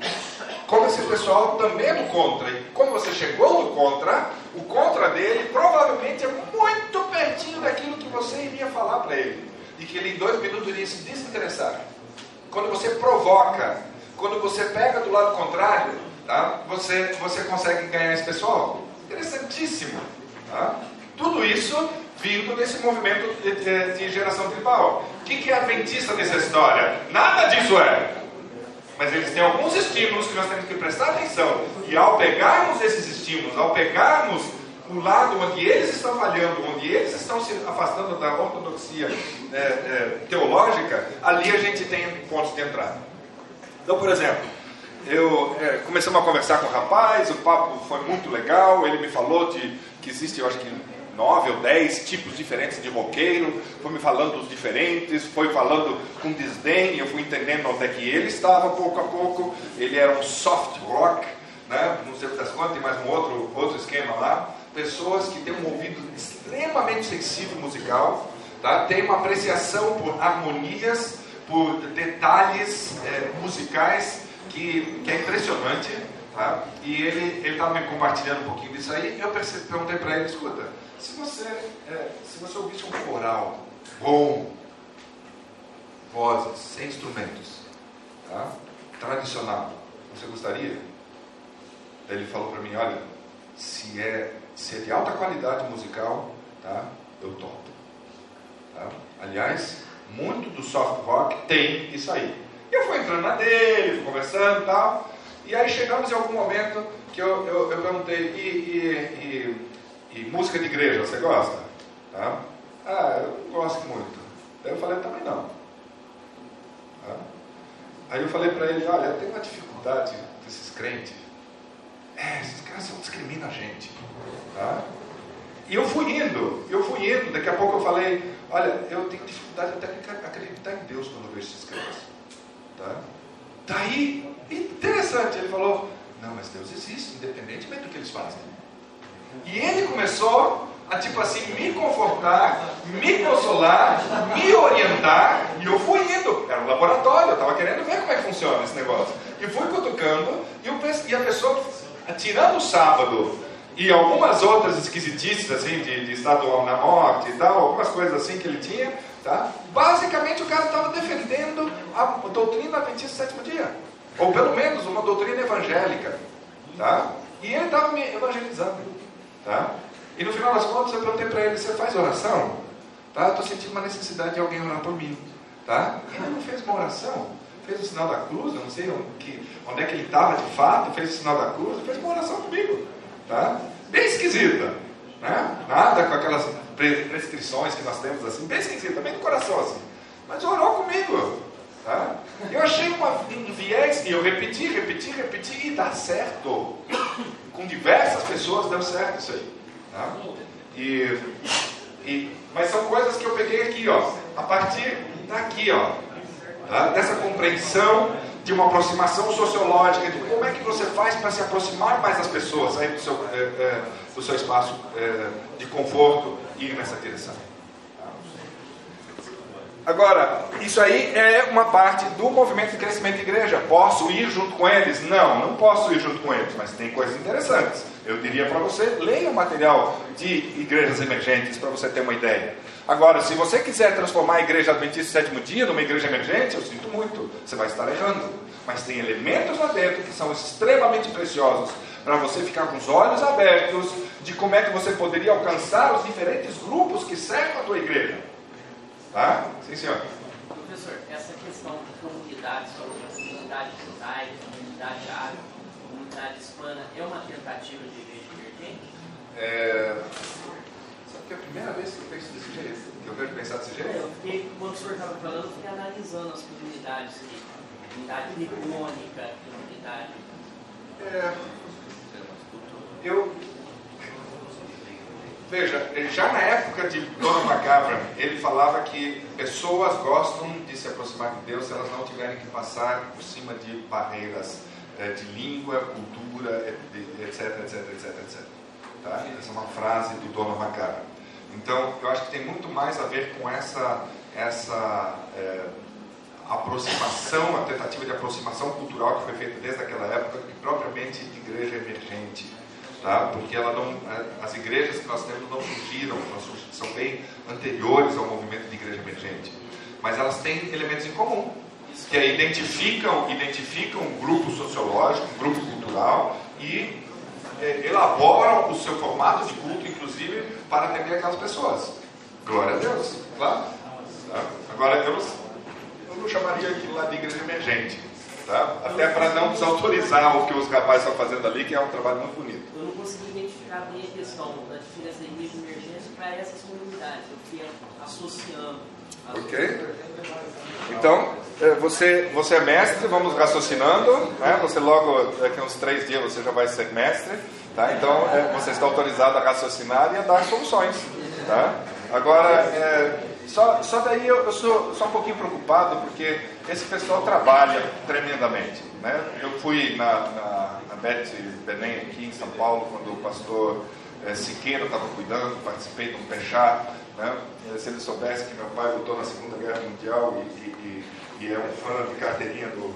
como esse pessoal também é do contra. E como você chegou no contra, o contra dele provavelmente é muito pertinho daquilo que você iria falar para ele. E que ele em dois minutos iria se desinteressar. Quando você provoca, quando você pega do lado contrário, tá? você, você consegue ganhar esse pessoal. Interessantíssimo. Tá? Tudo isso vindo desse movimento de, de, de geração tribal. O que, que é adventista nessa história? Nada disso é. Mas eles têm alguns estímulos que nós temos que prestar atenção. E ao pegarmos esses estímulos, ao pegarmos o lado onde eles estão falhando, onde eles estão se afastando da ortodoxia é, é, teológica, ali a gente tem pontos de entrada. Então, por exemplo, eu é, começamos a conversar com o rapaz, o papo foi muito legal, ele me falou de que existe, eu acho que nove ou dez tipos diferentes de roqueiro, foi me falando dos diferentes, foi falando com desdém, eu fui entendendo onde é que ele estava pouco a pouco, ele era um soft rock, né? não sei das contas, tem mais um outro, outro esquema lá, pessoas que têm um ouvido extremamente sensível musical, tá? tem uma apreciação por harmonias, por detalhes é, musicais que, que é impressionante, tá? e ele estava me compartilhando um pouquinho disso aí, eu percebi, perguntei para ele, escuta, se você, é, se você ouvisse um coral bom, vozes, sem instrumentos, tá? tradicional, você gostaria? Ele falou para mim, olha, se é, se é de alta qualidade musical, tá? eu topo. Tá? Aliás, muito do soft rock tem isso aí. E eu fui entrando na dele, conversando e tal. E aí chegamos em algum momento que eu, eu, eu perguntei, e, e, e e música de igreja, você gosta? Tá? Ah, eu gosto muito. Daí eu falei, também não. Tá? Aí eu falei para ele, olha, eu tenho uma dificuldade desses crentes. É, esses caras só discriminam a gente. Tá? E eu fui indo, eu fui indo, daqui a pouco eu falei, olha, eu tenho dificuldade até de acreditar em Deus quando eu vejo esses crentes. Tá? Daí, interessante, ele falou, não, mas Deus existe, independentemente do que eles fazem. E ele começou a, tipo assim, me confortar, me consolar, me orientar, e eu fui indo. Era um laboratório, eu estava querendo ver como é que funciona esse negócio. E fui cutucando, e, a pessoa, tirando o sábado, e algumas outras esquisitices, assim, de, de estado na morte e tal, algumas coisas assim que ele tinha, tá? Basicamente o cara estava defendendo a doutrina do sétimo dia. Ou pelo menos uma doutrina evangélica, tá? E ele estava me evangelizando. Tá? E no final das contas eu perguntei para ele, você faz oração? Tá? Estou sentindo uma necessidade de alguém orar por mim. Tá? Ele não fez uma oração. Fez o sinal da cruz, não sei onde, onde é que ele estava de fato, fez o sinal da cruz fez uma oração comigo. Tá? Bem esquisita. Né? Nada com aquelas prescrições que nós temos assim, bem esquisita, bem do coração assim. Mas orou comigo. Tá? Eu achei uma, um viés, e eu repeti, repeti, repeti, e dá certo com diversas pessoas deu certo isso aí. Tá? E, e, mas são coisas que eu peguei aqui, ó, a partir daqui, ó, tá? dessa compreensão de uma aproximação sociológica, de como é que você faz para se aproximar mais das pessoas, sair do seu, é, é, do seu espaço é, de conforto e ir nessa direção. Agora, isso aí é uma parte do movimento de crescimento de igreja. Posso ir junto com eles? Não, não posso ir junto com eles, mas tem coisas interessantes. Eu diria para você, leia o material de igrejas emergentes para você ter uma ideia. Agora, se você quiser transformar a igreja Adventista Sétimo Dia numa igreja emergente, eu sinto muito, você vai estar errando. Mas tem elementos lá dentro que são extremamente preciosos para você ficar com os olhos abertos de como é que você poderia alcançar os diferentes grupos que cercam a tua igreja. Tá? Sim, senhor. Professor, essa questão de comunidades, comunidade judaica, comunidade árabe, comunidade hispana, é uma tentativa de igreja emergente? É... Sabe que é a primeira vez que eu penso desse jeito? Que eu vejo pensar desse jeito? É, eu fiquei, quando o senhor estava falando, eu fiquei analisando as comunidades aqui. Comunidade nipônica, comunidade. É... Eu Veja, já na época de Dona Macabra, ele falava que pessoas gostam de se aproximar de Deus se elas não tiverem que passar por cima de barreiras é, de língua, cultura, etc, etc, etc, etc. Tá? Essa é uma frase do Dona Macabra. Então, eu acho que tem muito mais a ver com essa, essa é, aproximação, a tentativa de aproximação cultural que foi feita desde aquela época, e propriamente de igreja emergente tá? porque ela não, as igrejas que nós temos não surgiram, são bem anteriores ao movimento de igreja emergente, mas elas têm elementos em comum, que é, identificam, identificam um grupo sociológico, um grupo cultural e é, elaboram o seu formato de culto, inclusive, para atender aquelas pessoas. Glória a Deus, claro. Tá? Agora, eu não, eu não chamaria aquilo lá de igreja emergente. Tá? Até para não desautorizar o que os rapazes estão fazendo ali, que é um trabalho muito bonito. Eu não consegui identificar bem a questão da diferença da igreja emergente para essas comunidades. Eu fui associando. Ok? Então, é, você, você é mestre, vamos raciocinando, né? Você logo, daqui a uns três dias, você já vai ser mestre, tá? Então, é, você está autorizado a raciocinar e a dar soluções, tá? Agora, é, só, só daí eu, eu sou só um pouquinho preocupado, porque esse pessoal trabalha tremendamente, né? Eu fui na, na, na Benem aqui em São Paulo, quando o pastor é, Siqueira estava cuidando, participei de um pechá, né? Se ele soubesse que meu pai lutou na Segunda Guerra Mundial e, e, e é um fã de carteirinha do,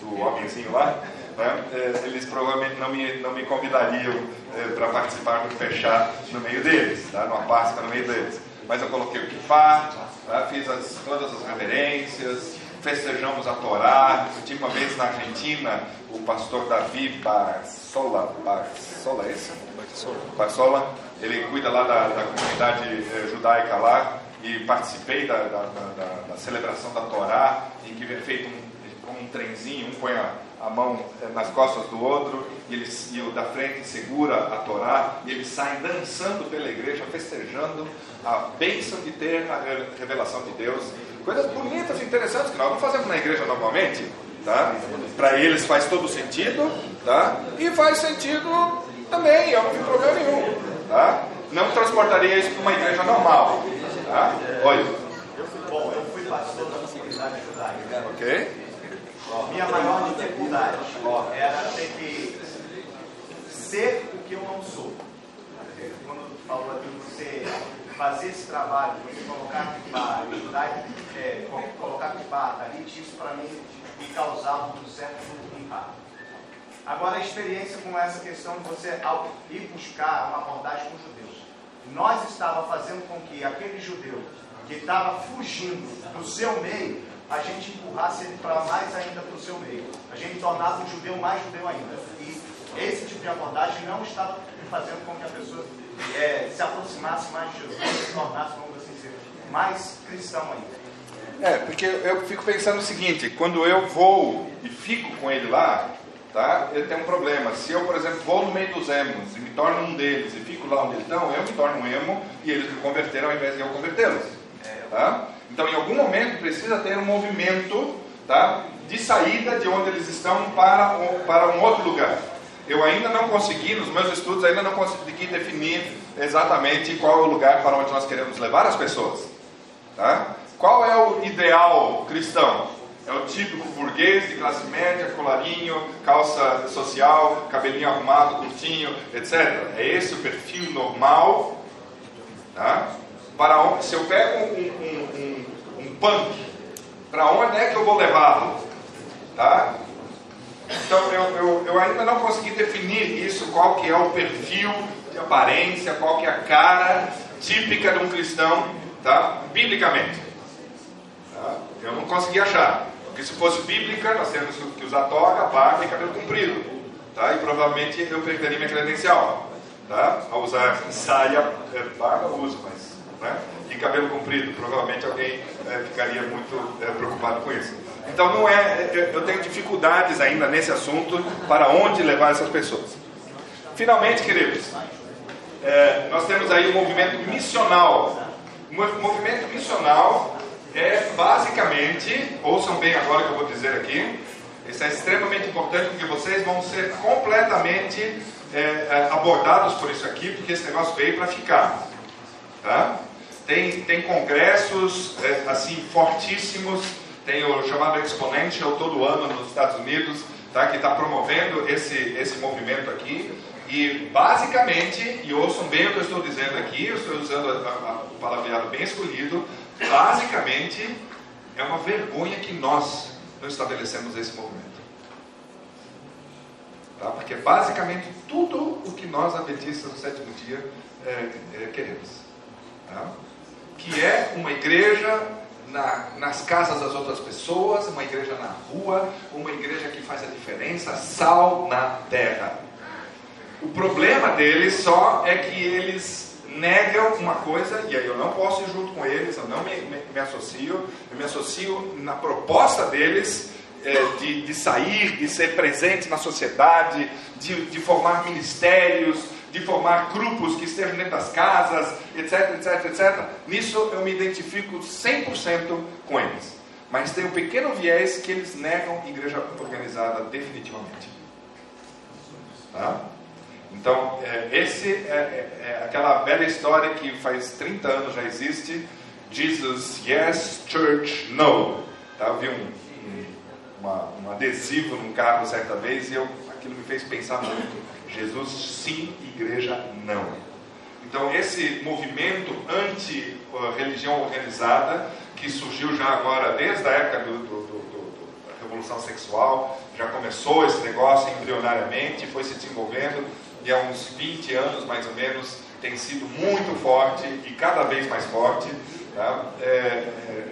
do homenzinho lá, né? Eles provavelmente não me, não me convidariam é, para participar do fechar no meio deles, tá? numa Páscoa no meio deles. Mas eu coloquei o kipá, tá? fiz as, todas as reverências, festejamos a Torá. Eu tive uma vez na Argentina o pastor Davi Barsola, Barsola, é esse? Barsola, ele cuida lá da, da comunidade eh, judaica lá e participei da, da, da, da, celebração da Torá, em que é feito um, um trenzinho, um põe a, a mão eh, nas costas do outro e, ele, e o da frente segura a Torá e eles saem dançando pela igreja, festejando a bênção de ter a revelação de Deus. Coisas bonitas e interessantes que nós não fazemos na igreja normalmente. Tá? Para eles faz todo sentido, tá? E faz sentido também, eu não tenho problema nenhum. Tá? Não transportaria isso para uma igreja normal. Tá? Fui, bom, eu fui pastor da comunidade judaica. Ok. Minha maior dificuldade era ter que ser o que eu não sou. Quando falou aqui você fazer esse trabalho, você colocar pipá, ajudar, é, colocar pipá, ali, isso para mim me causava um certo impacto. Agora, a experiência com essa questão de você ir buscar uma abordagem com os judeus. Nós estava fazendo com que aquele judeu que estava fugindo do seu meio, a gente empurrasse ele para mais ainda para o seu meio. A gente tornava o judeu mais judeu ainda. E esse tipo de abordagem não estava fazendo com que a pessoa é, se aproximasse mais de Jesus, se tornasse, vamos assim mais cristão ainda. É, porque eu fico pensando o seguinte, quando eu vou e fico com ele lá, tá? Ele tem um problema. Se eu, por exemplo, vou no meio dos emos e me torno um deles e fico lá onde eles estão, eu me torno um emo e eles me converteram ao invés de eu convertê-los. Tá? Então, em algum momento, precisa ter um movimento tá? de saída de onde eles estão para um, para um outro lugar. Eu ainda não consegui, nos meus estudos, ainda não consegui definir exatamente qual é o lugar para onde nós queremos levar as pessoas. Tá? Qual é o ideal cristão? É o típico burguês de classe média, colarinho, calça social, cabelinho arrumado, curtinho, etc. É esse o perfil normal. Tá? Para onde, se eu pego um, um, um, um punk, para onde é que eu vou levá-lo? Tá? Então eu, eu, eu, ainda não consegui definir isso, qual que é o perfil de aparência, qual que é a cara típica de um cristão, tá? biblicamente. Tá? Eu não consegui achar. Porque se fosse bíblica, nós temos que usar toga, barba e cabelo comprido. Tá? E provavelmente eu perderia minha credencial. Tá? Ao usar saia, é, barba eu uso, mas. Né? E cabelo comprido, provavelmente alguém é, ficaria muito é, preocupado com isso. Então não é, eu tenho dificuldades ainda nesse assunto para onde levar essas pessoas. Finalmente, queridos, é, nós temos aí o movimento missional. O movimento missional é basicamente, ouçam bem agora que eu vou dizer aqui, isso é extremamente importante porque vocês vão ser completamente é, é abordados por isso aqui, porque esse negócio veio para ficar. Tá? Tem, tem congressos é, assim fortíssimos, tem o chamado Exponential todo ano nos Estados Unidos, tá? que está promovendo esse, esse movimento aqui. E basicamente, e ouçam bem o que eu estou dizendo aqui, eu estou usando o palavreado bem escolhido, basicamente é uma vergonha que nós não estabelecemos esse movimento. Tá? Porque basicamente tudo o que nós adventistas do sétimo dia é, é, queremos. Tá? Que é uma igreja na, nas casas das outras pessoas, uma igreja na rua, uma igreja que faz a diferença, sal na terra. O problema deles só é que eles negam uma coisa, e aí eu não posso ir junto com eles, eu não me, me, me associo, eu me associo na proposta deles é, de, de sair, de ser presente na sociedade, de, de formar ministérios, de formar grupos que estejam dentro das casas, etc, etc, etc. Nisso eu me identifico 100% com eles. Mas tem um pequeno viés que eles negam igreja organizada definitivamente. Tá? Então, é, esse é, é, é, aquela velha história que faz 30 anos já existe. Jesus, yes, church, no. Tá? Eu vi um, um, uma, um adesivo num carro certa vez e eu, aquilo me fez pensar muito. Jesus, sim, igreja, não. Então, esse movimento anti-religião organizada, que surgiu já agora desde a época do, do, do, da Revolução Sexual, já começou esse negócio embrionariamente, foi se desenvolvendo, e há uns 20 anos mais ou menos tem sido muito forte e cada vez mais forte, tá? é, é,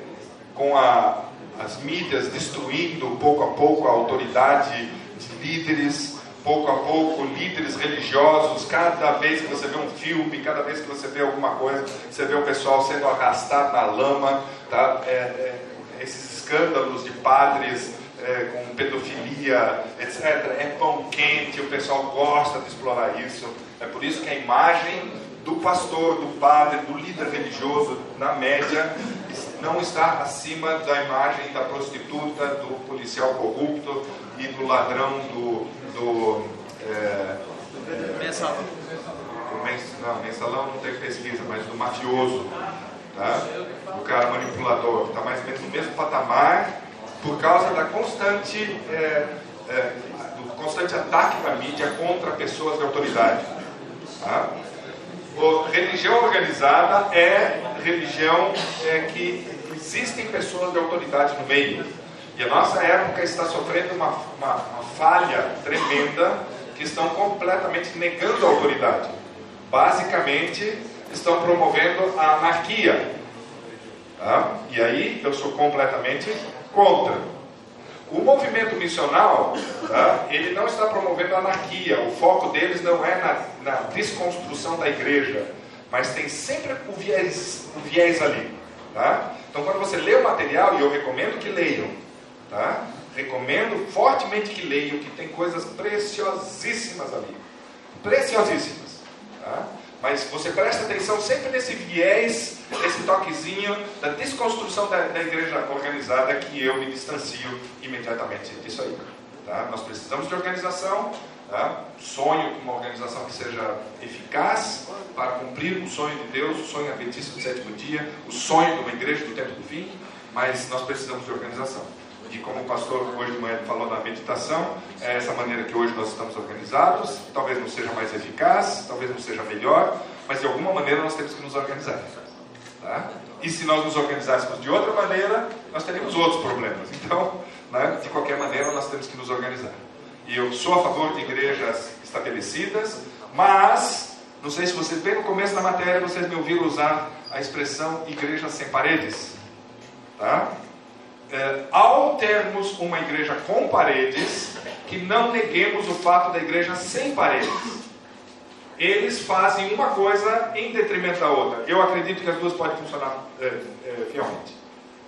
com a, as mídias destruindo pouco a pouco a autoridade de líderes, pouco a pouco líderes religiosos, cada vez que você vê um filme, cada vez que você vê alguma coisa, você vê o pessoal sendo arrastado na lama, tá? É, é, esses escândalos de padres é, com pedofilia, etc. É pão quente, o pessoal gosta de explorar isso. É por isso que a imagem do pastor, do padre, do líder religioso, na média, não está acima da imagem da prostituta, do policial corrupto e do ladrão do. Do é, mensalão. não, mensalão não tem pesquisa, mas do mafioso, tá? do cara manipulador, está mais ou menos no mesmo patamar por causa da constante, é, é, do constante ataque da mídia contra pessoas de autoridade. Tá? O, religião organizada é religião é, que existem pessoas de autoridade no meio. E a nossa época está sofrendo uma, uma, uma falha tremenda que estão completamente negando a autoridade. Basicamente, estão promovendo a anarquia. Tá? E aí eu sou completamente contra. O movimento missional, tá, ele não está promovendo anarquia, o foco deles não é na, na desconstrução da igreja, mas tem sempre o viés, o viés ali. Tá? Então, quando você lê o material, e eu recomendo que leiam, tá? recomendo fortemente que leiam, que tem coisas preciosíssimas ali. Preciosíssimas. Tá? Mas você presta atenção sempre nesse viés, nesse toquezinho da desconstrução da, da igreja organizada que eu me distancio imediatamente disso aí. Tá? Nós precisamos de organização, tá? sonho com uma organização que seja eficaz para cumprir o sonho de Deus, o sonho adventista do sétimo dia, o sonho de uma igreja do tempo do fim, mas nós precisamos de organização. E como o pastor hoje de manhã falou na meditação, é essa maneira que hoje nós estamos organizados. Talvez não seja mais eficaz, talvez não seja melhor, mas de alguma maneira nós temos que nos organizar. Tá? E se nós nos organizássemos de outra maneira, nós teríamos outros problemas. Então, né, de qualquer maneira, nós temos que nos organizar. E eu sou a favor de igrejas estabelecidas, mas, não sei se vocês, bem no começo da matéria, vocês me ouviram usar a expressão igreja sem paredes. Tá? É, ao termos uma igreja com paredes, que não neguemos o fato da igreja sem paredes. Eles fazem uma coisa em detrimento da outra. Eu acredito que as duas podem funcionar é, é, fielmente.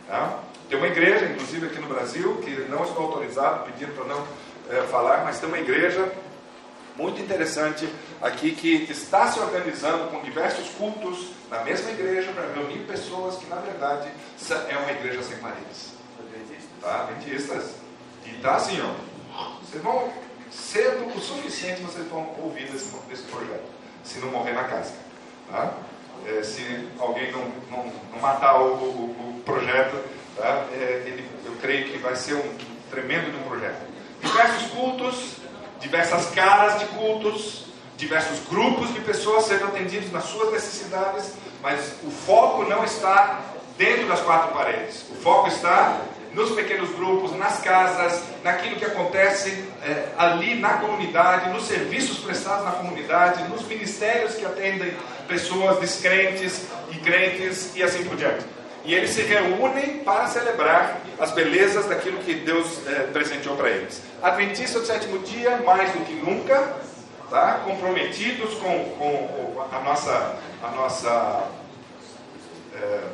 Tá? Tem uma igreja, inclusive aqui no Brasil, que não estou autorizado, pedindo para não é, falar, mas tem uma igreja muito interessante aqui que está se organizando com diversos cultos na mesma igreja para reunir pessoas que, na verdade, é uma igreja sem paredes tá? Adventistas. E tá assim, ó. Vocês vão, cedo o suficiente, vocês vão ouvir desse, desse projeto, se não morrer na casca. Tá? É, se alguém não, não, não matar o, o, o projeto, tá? É, ele, eu creio que vai ser um tremendo de um projeto. Diversos cultos, diversas caras de cultos, diversos grupos de pessoas sendo atendidos nas suas necessidades, mas o foco não está dentro das quatro paredes. O foco está nos pequenos grupos, nas casas, naquilo que acontece é, ali na comunidade, nos serviços prestados na comunidade, nos ministérios que atendem pessoas descrentes e crentes e assim por diante. E eles se reúnem para celebrar as belezas daquilo que Deus é, presenteou para eles. Adventista do sétimo dia, mais do que nunca, tá? comprometidos com, com a nossa, a nossa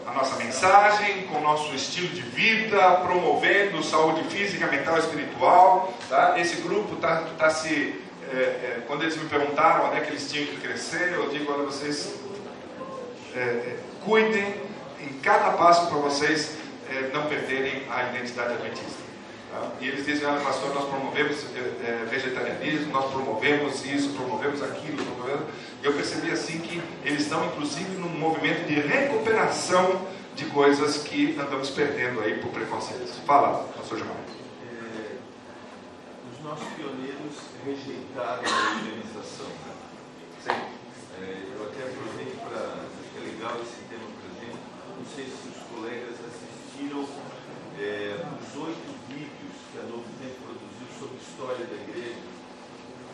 a nossa mensagem, com o nosso estilo de vida, promovendo saúde física, mental e espiritual. Tá? Esse grupo está tá se é, é, quando eles me perguntaram onde é que eles tinham que crescer, eu digo, olha, vocês é, cuidem em cada passo para vocês não perderem a identidade adventista. Tá? E eles dizem, olha pastor, nós promovemos vegetarianismo, nós promovemos isso, promovemos aquilo, promovemos... Eu percebi assim que eles estão inclusive num movimento de recuperação de coisas que andamos perdendo aí por preconceitos. Fala, pastor Gilmar. É, os nossos pioneiros rejeitaram a organização. Né? Sim. É, eu até aproveito para. Acho que é legal esse tema para a gente. Não sei se os colegas assistiram é, os oito vídeos que a Novo Tempo produziu sobre história da igreja.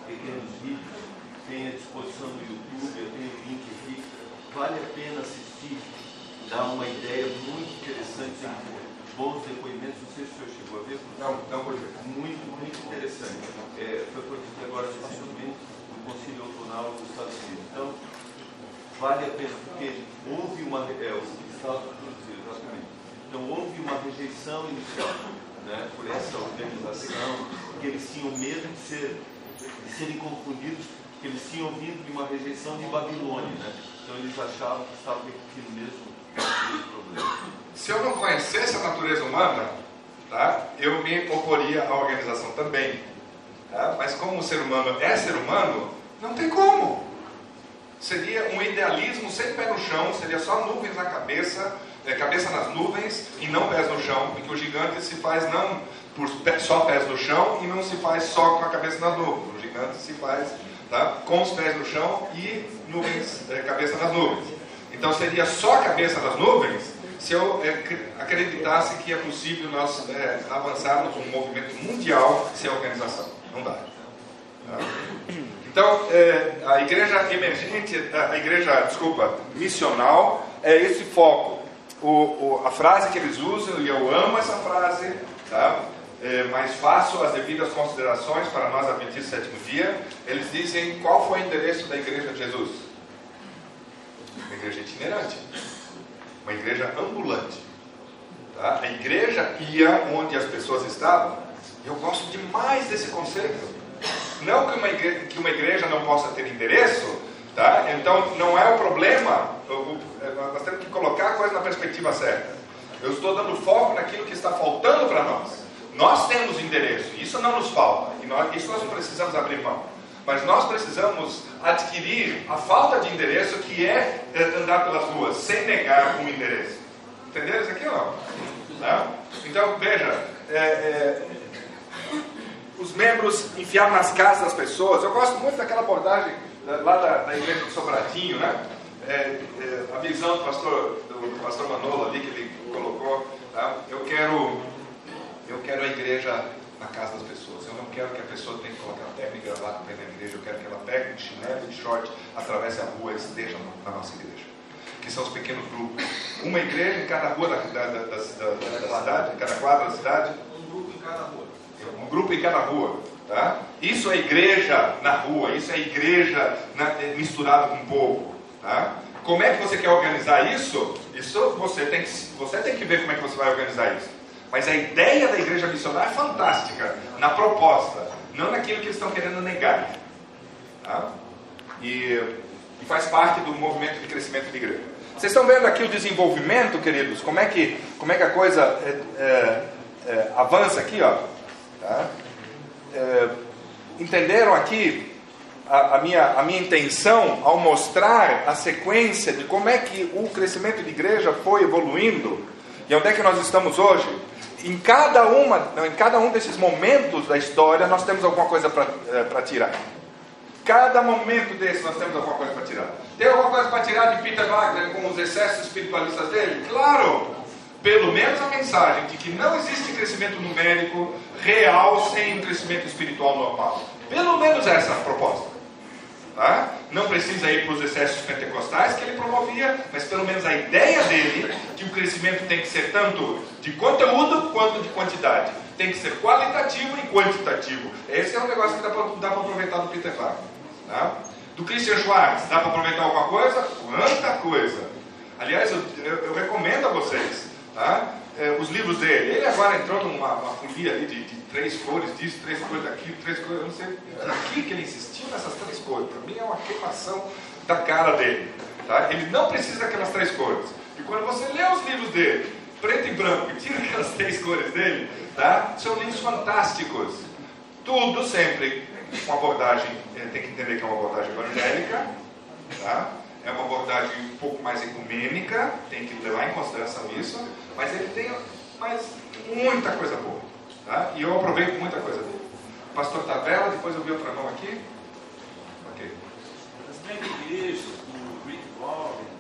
Pequenos vídeos. Tem à disposição no YouTube, eu tenho o link aqui. Vale a pena assistir dá uma ideia muito interessante, bons depoimentos, não sei se o senhor chegou a ver. Não, não ver. Muito, muito interessante. É, foi produzido agora recentemente no Conselho Outonal dos Estados Unidos. Então, vale a pena, porque houve uma. É, o Estado produzido, exatamente. Então, houve uma rejeição inicial né, por essa organização, porque eles tinham medo de, ser, de serem confundidos, porque eles tinham vindo de uma rejeição de Babilônia. Né? Então, eles achavam que estavam repetindo mesmo se eu não conhecesse a natureza humana, tá, eu me oporia à organização também. Tá? Mas como o ser humano é ser humano, não tem como. Seria um idealismo sem pé no chão, seria só nuvens na cabeça, é, cabeça nas nuvens e não pés no chão, porque o gigante se faz não por só pés no chão e não se faz só com a cabeça nas nuvens. O gigante se faz tá, com os pés no chão e nuvens, é, cabeça nas nuvens. Então seria só cabeça das nuvens se eu é, acreditasse que é possível nós é, avançarmos um movimento mundial sem organização. Não dá. Tá? Então, é, a igreja emergente, a igreja, desculpa, missional, é esse foco. O, o, a frase que eles usam, e eu amo essa frase, tá? É, mas faço as devidas considerações para nós, Adventistas Sétimo Dia. Eles dizem qual foi o endereço da igreja de Jesus uma igreja itinerante, uma igreja ambulante. Tá? A igreja ia onde as pessoas estavam. Eu gosto demais desse conceito. Não que uma igreja, que uma igreja não possa ter endereço, tá? então não é o problema. Nós temos que colocar a coisa na perspectiva certa. Eu estou dando foco naquilo que está faltando para nós. Nós temos endereço, isso não nos falta, e nós, isso nós não precisamos abrir mão. Mas nós precisamos adquirir a falta de endereço que é, andar pelas ruas sem negar um endereço. Entenderam isso aqui ou não? Tá? Então, veja, é, é, os membros enfiaram nas casas das pessoas. Eu gosto muito daquela abordagem lá da, da igreja do Sobradinho, né? É, é, a visão do pastor, do pastor Manolo ali que ele colocou. Tá? Eu quero, eu quero a igreja na casa das pessoas. Eu não quero que a pessoa tenha que colocar terno e gravata para ir na igreja. Eu quero que ela pegue um chinelo e short, atravesse a rua e esteja na nossa igreja. Que são os pequenos grupos. Uma igreja em cada rua da, da, da, da, da cidade, em cada quadra da cidade. Um grupo em cada rua. Um grupo em cada rua. Tá? Isso é igreja na rua, isso é igreja na, misturada com o povo. Tá? Como é que você quer organizar isso? Isso você tem, que, você tem que ver como é que você vai organizar isso. Mas a ideia da igreja missionária é fantástica, na proposta, não naquilo que eles estão querendo negar. Tá? E, e, faz parte do movimento de crescimento da igreja. Vocês estão vendo aqui o desenvolvimento, queridos? Como é que, como é que a coisa é, é, é, avança aqui? Ó, tá? É, entenderam aqui a, a, minha, a minha intenção ao mostrar a sequência de como é que o crescimento de igreja foi evoluindo e onde é que nós estamos hoje? em cada, uma, em cada um desses momentos da história, nós temos alguma coisa para é, tirar. Cada momento desse nós temos alguma coisa para tirar. Tem alguma coisa para tirar de Peter Wagner com os excessos espiritualistas dele? Claro! Pelo menos a mensagem de que não existe crescimento numérico real sem um crescimento espiritual normal. Pelo menos essa é a proposta. Tá? Não precisa ir para os excessos pentecostais que ele promovia, mas pelo menos a ideia dele, que o crescimento tem que ser tanto de conteúdo quanto de quantidade. Tem que ser qualitativo e quantitativo. Esse é um negócio que dá para aproveitar do Peter Wagner. Tá? Do Christian Schwartz, dá para aproveitar alguma coisa? Quanta coisa! Aliás, eu, eu, eu recomendo a vocês tá? É, os livros dele. Ele agora entrou numa folia de, de três cores disso, três cores daquilo, três cores. Eu não sei por que, ele insistiu nessas três cores. Para mim é uma queimação da cara dele. Tá? Ele não precisa daquelas três cores. E quando você lê os livros dele, preto e branco, e tira aquelas três cores dele, tá? são livros fantásticos. Tudo sempre com abordagem, eh, tem que entender que é uma abordagem evangélica, tá? é uma abordagem um pouco mais ecumênica, tem que levar em consideração isso, mas ele tem mais muita coisa boa. Tá? E eu aproveito muita coisa dele. Pastor Tavela, depois eu vi outra mão aqui. Ok. As mega igrejas, do Rick Warren,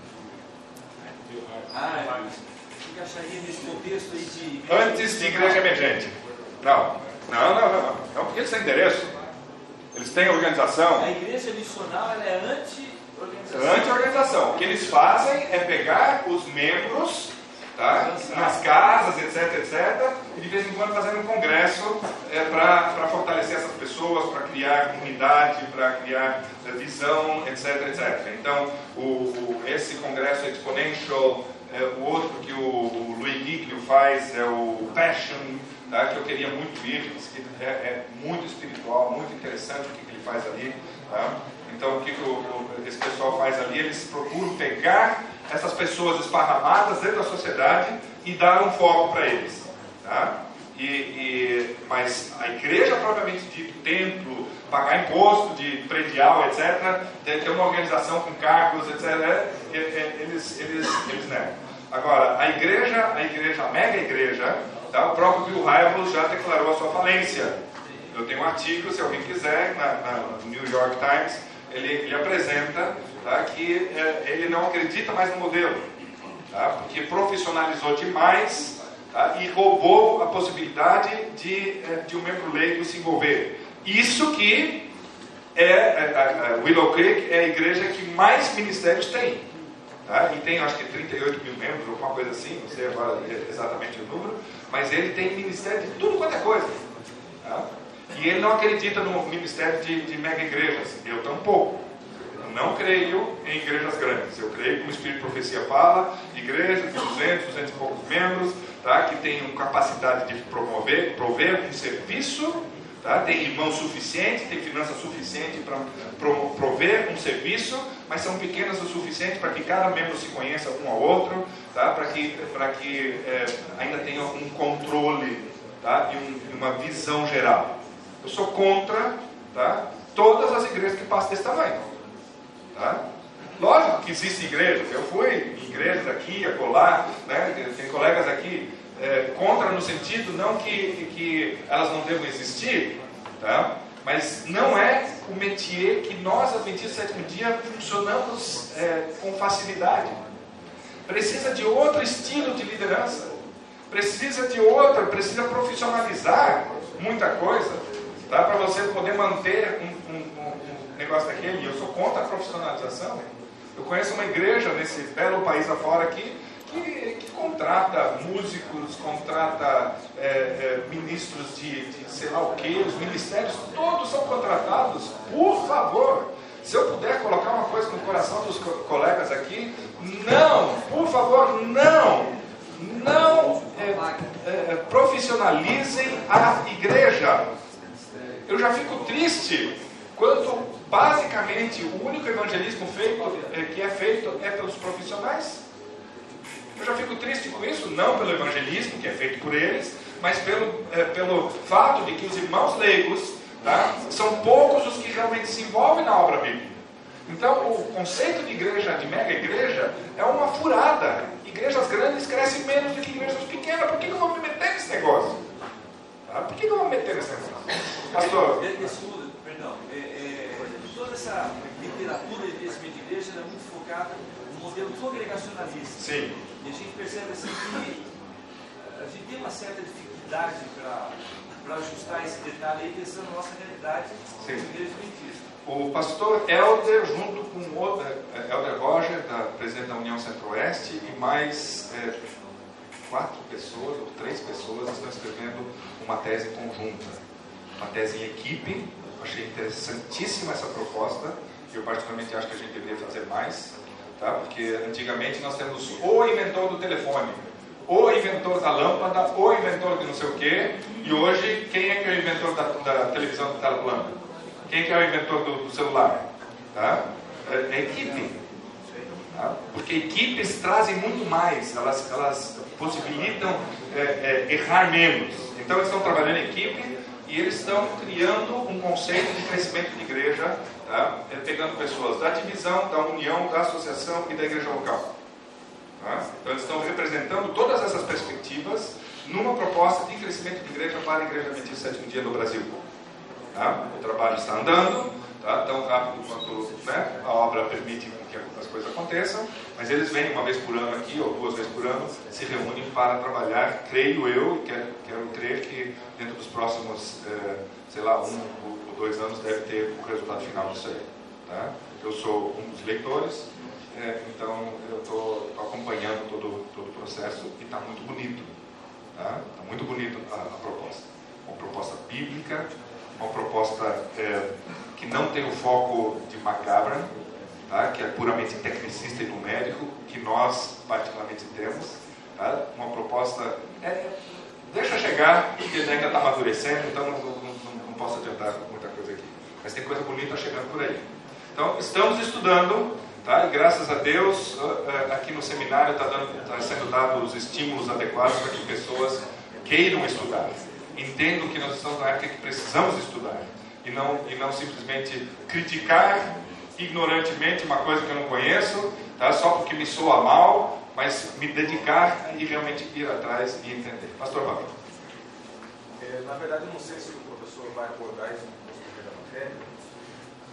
ah, encaixaria nesse contexto aí de. Antes de igreja emergente. Não, não, não, não. não. Não, porque eles têm endereço. Eles têm organização. A igreja missional ela é anti-organização. Anti-organização. O que eles fazem é pegar os membros tá? nas casas, etc, etc, e de vez em quando fazendo um congresso é, para fortalecer essas pessoas, para criar comunidade, para criar é, visão, etc, etc. Então, o, o, esse congresso Exponential, é, o outro que o, o Louis Giglio faz é o Passion, tá? que eu queria muito ir, que é, é, muito espiritual, muito interessante o que, que ele faz ali. Tá? Então, o que, que esse pessoal faz ali? Eles procuram pegar essas pessoas esparramadas dentro da sociedade e dar um foco para eles. Tá? E, e, mas a igreja propriamente dito, templo, pagar imposto de predial, etc., ter uma organização com cargos, etc., eles, eles, eles negam. Agora, a igreja, a igreja, a mega igreja, tá? o próprio Bill Hybels já declarou a sua falência. Eu tenho um artigo, se alguém quiser, na, na New York Times, ele, ele apresenta tá, que é, ele não acredita mais no modelo, tá, porque profissionalizou demais tá, e roubou a possibilidade de, é, de um membro leigo se envolver. Isso que é, é, é, Willow Creek é a igreja que mais ministérios tem. Tá? E tem acho que 38 mil membros, alguma coisa assim, não sei agora exatamente o número, mas ele tem ministério de tudo quanto é coisa. Tá? E ele não acredita no ministério de, de mega igrejas. Eu tampouco. Não creio em igrejas grandes. Eu creio, como o Espírito Profecia fala, igrejas de 200, 200 e poucos membros, tá? que tenham capacidade de promover, prover um serviço, tá? tem irmãos suficientes, tem finanças suficientes para prover um serviço, mas são pequenas o suficiente para que cada membro se conheça um ao outro, tá? para que, que é, ainda tenha um controle tá? e um, uma visão geral. Eu sou contra tá? todas as igrejas que passam desse tamanho. Tá? Lógico que existem igrejas, eu fui em igrejas aqui, acolá, né? tem colegas aqui é, contra no sentido não que, que elas não devam existir, tá? mas não é o métier que nós, Adventistas do sétimo dia, funcionamos é, com facilidade. Precisa de outro estilo de liderança, precisa de outra, precisa profissionalizar muita coisa. Dá para você poder manter um, um, negócio daquele. Eu sou contra a profissionalização. Eu conheço uma igreja nesse belo país afora aqui que, que contrata músicos, contrata é, é, ministros de, de sei lá o que, os ministérios todos são contratados. Por favor, se eu puder colocar uma coisa no coração dos co colegas aqui, não, por favor, não, não é, é profissionalizem a igreja. Eu já fico triste quando basicamente o único evangelismo feito, é, que é feito é pelos profissionais. Eu já fico triste com isso, não pelo evangelismo que é feito por eles, mas pelo, é, pelo fato de que os irmãos leigos tá, são poucos os que realmente se envolvem na obra bíblica. Então, o conceito de igreja, de mega igreja, é uma furada. Igrejas grandes crescem menos do que igrejas pequenas. Por que eu vou me meter nesse negócio? Tá? Por que, eu vou meter nesse negócio? Pastor? Estudo, perdão, é, é, toda essa literatura de crescimento de igreja é muito focada no modelo congregacionalista. Sim. E a gente percebe assim que a gente tem uma certa dificuldade para ajustar esse detalhe aí, pensando na nossa realidade Sim. como igreja adventista. O pastor Helder, junto com o outro, Helder Roger, da, presidente da União Centro-Oeste, e mais é, quatro pessoas ou três pessoas estão escrevendo uma tese conjunta, uma tese em equipe. Achei interessantíssima essa proposta. Eu particularmente acho que a gente deveria fazer mais, tá? Porque antigamente nós temos ou inventor do telefone, o inventor da lâmpada, o inventor de não sei o quê, e hoje quem é que é o inventor da, da televisão de tela plana? Quem é que é o inventor do, do celular? Tá? É, é equipe. Tá? Porque equipes trazem muito mais, elas, elas possibilitam é, é, errar menos. Então eles estão trabalhando em equipe e eles estão criando um conceito de crescimento de igreja, tá? É, pegando pessoas da divisão, da união, da associação e da igreja local. Tá? Então eles estão representando todas essas perspectivas numa proposta de crescimento de igreja para a Igreja Adventista Sétimo Dia no Brasil. Tá? O trabalho está andando, tá? tão rápido quanto né, a obra permite que as coisas aconteçam, mas eles vêm uma vez por ano aqui, ou duas vezes por ano, se reúnem para trabalhar, creio eu, e quero, quero crer que dentro dos próximos, eh, sei lá, um ou dois anos deve ter o resultado final disso aí. Tá? Eu sou um dos leitores, é, então eu estou acompanhando todo, todo o processo e está muito bonito. Está tá muito bonito a, a, proposta. Uma proposta bíblica, uma proposta é, que não tem o foco de macabra, tá? que é puramente tecnicista e numérico, que nós particularmente temos. Tá? Uma proposta. É, deixa chegar, porque ainda está amadurecendo, então não, não, não, posso adiantar muita coisa aqui. Mas tem coisa bonita chegando por aí. Então, estamos estudando Tá? Graças a Deus, aqui no seminário está tá sendo dados os estímulos adequados para que pessoas queiram estudar. Entendam que nós estamos na época que precisamos estudar. E não, e não simplesmente criticar ignorantemente uma coisa que eu não conheço, tá? só porque me soa mal, mas me dedicar e realmente ir atrás e entender. Pastor Rafa. É, na verdade, eu não sei se o professor vai abordar isso no da matéria,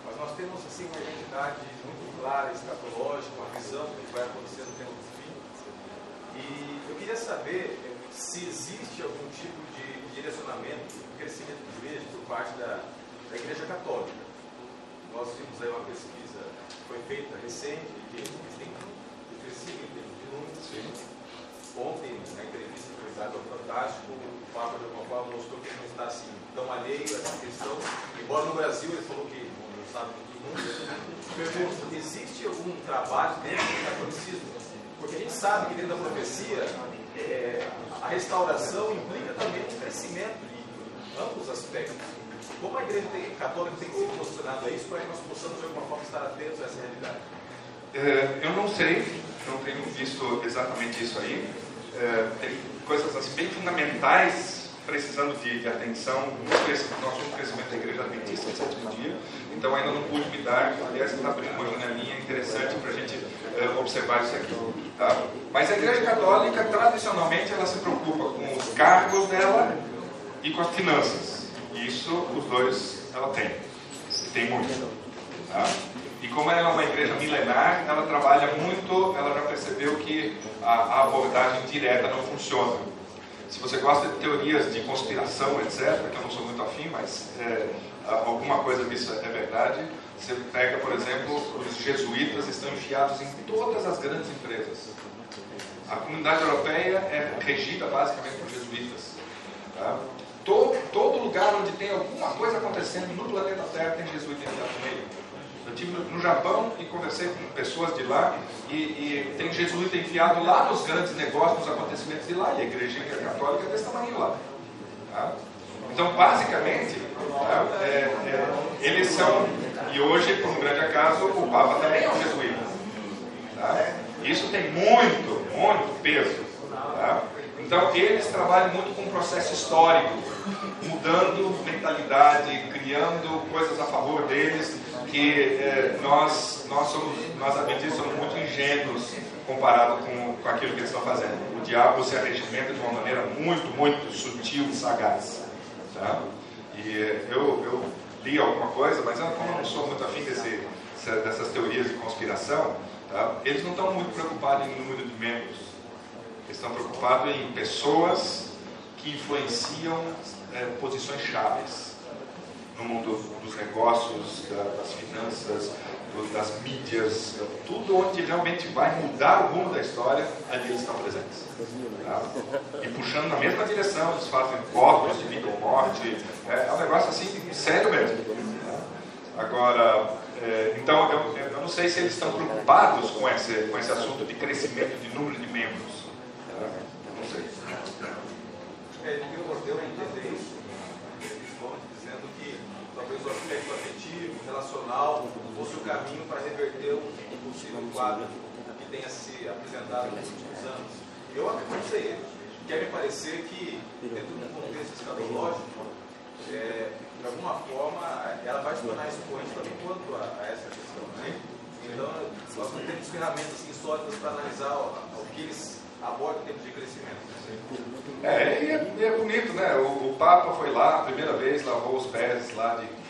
mas nós temos assim uma identidade clara, escatológica, uma visão do que vai acontecer no tempo do fim. E eu queria saber eh, se existe algum tipo de direcionamento, crescimento de igreja por parte da, da Igreja Católica. Nós vimos aí uma pesquisa que foi feita recente, que tem um crescimento de números. Ontem, na entrevista que foi dada ao Fantástico, o Papa alguma forma mostrou que não está assim tão alheio a essa questão, embora no Brasil ele falou que não sabe muito mundo pergunto, existe algum trabalho dentro do catolicismo? Porque a gente sabe que dentro da profecia, é, a restauração implica também um crescimento de ambos aspectos. Como a igreja católica tem se posicionado a isso para que nós possamos de alguma forma estar atentos a essa realidade? É, eu não sei, não tenho visto exatamente isso aí. É, tem coisas assim bem fundamentais precisando de, de atenção no nosso crescimento da igreja adventista de sétimo dia, então ainda não pude me dar, aliás, está abrindo uma janelinha interessante para a gente uh, observar isso aqui. Tá? Mas a igreja católica, tradicionalmente, ela se preocupa com os cargos dela e com as finanças. Isso, os dois, ela tem. E tem muito. Tá? E como ela é uma igreja milenar, ela trabalha muito, ela já percebeu que a, a abordagem direta não funciona. Se você gosta de teorias de conspiração, etc., que eu não sou muito afim, mas é, alguma coisa disso é verdade, você pega, por exemplo, os jesuítas estão enfiados em todas as grandes empresas. A comunidade europeia é regida basicamente por jesuítas. Tá? Todo, todo lugar onde tem alguma coisa acontecendo no planeta Terra tem jesuíta enfiado no meio. Estive no Japão e conversei com pessoas de lá e, e, tem jesuíta enfiado lá nos grandes negócios, nos acontecimentos de lá, e a igreja católica é desse tamanho lá. Tá? Então, basicamente, tá? é, é, eles são, e hoje, por um grande acaso, o Papa também é um jesuíta. Tá? Isso tem muito, muito peso. Tá? Então, eles trabalham muito com o processo histórico, mudando mentalidade, criando coisas a favor deles, que é, nós, nós, somos, nós adventistas somos muito ingênuos comparado com, com aquilo que eles estão fazendo. O diabo se arregimenta de uma maneira muito, muito sutil e sagaz. Tá? E eu, eu li alguma coisa, mas eu, como eu não sou muito afim desse, dessas teorias de conspiração, tá? eles não estão muito preocupados em número de membros. Eles estão preocupados em pessoas que influenciam é, posições chaves no mundo dos negócios, das finanças, das mídias, tudo onde realmente vai mudar o rumo da história, ali eles estão presentes. Tá? E puxando na mesma direção, eles fazem corpos de vida ou morte, é, é um negócio assim, sério mesmo. Tá? Agora, é, então, eu, eu, não sei se eles estão preocupados com esse, com esse assunto de crescimento de número de membros. Tá? Não sei. É, eu, eu entender do aspecto afetivo, relacional, fosse o caminho para reverter um possível quadro que tenha se apresentado nos últimos anos. Eu não sei, quer me parecer que, dentro de um contexto escatológico, é, de alguma forma, ela vai se tornar expoente também quanto a, a essa questão. Né? Então, nós não temos ferramentas sólidas para analisar o, o que eles abordam em termos de crescimento. É, e é, é bonito, né? O, o, Papa foi lá, a primeira vez, lavou os pés lá de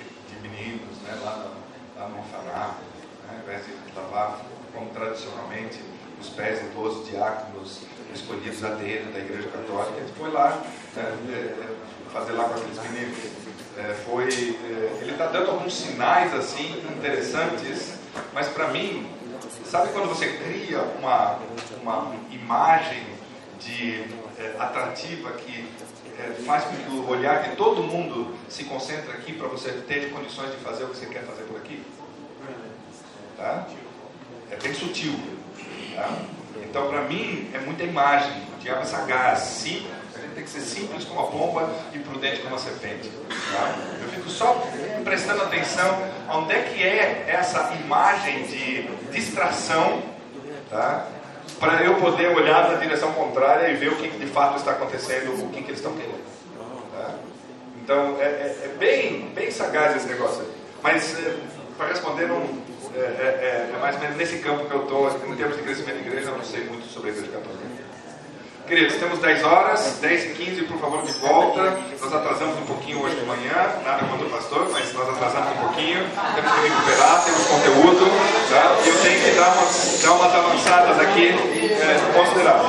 meninos, né? lá, lá no orfanato, né? ao invés de lavar, como tradicionalmente, os pés de todos os diáconos escolhidos a dedo da Igreja Católica, ele foi lá né? É, é, fazer lá com aqueles meninos. É, foi, é, ele está dando alguns sinais assim interessantes, mas para mim, sabe quando você cria uma, uma imagem de é, atrativa que é, faz que o olhar de todo mundo se concentre aqui para você ter condições de fazer o que você quer fazer por aqui? Tá? É bem sutil. Tá? Então, para mim, é muita imagem. O diabo é sagaz, simples. A gente tem que ser simples como a pomba e prudente como a serpente. Tá? Eu fico só prestando atenção onde é que é essa imagem de distração, tá? Para eu poder olhar na direção contrária e ver o que de fato está acontecendo, o que, que eles estão querendo. Tá? Então, é, é, é, bem, bem sagaz esse negócio. Mas, é, para responder, não, é, é, é, mais ou menos nesse campo que eu estou, em termos de crescimento de igreja, eu não sei muito sobre a igreja católica. Queridos, temos 10 horas, 10 e 15, por favor, de volta. Nós atrasamos um pouquinho hoje de manhã, nada contra o pastor, mas nós atrasamos um pouquinho. Temos que recuperar, temos conteúdo, tá? E eu tenho que dar umas, dar umas avançadas aqui é, consideráveis.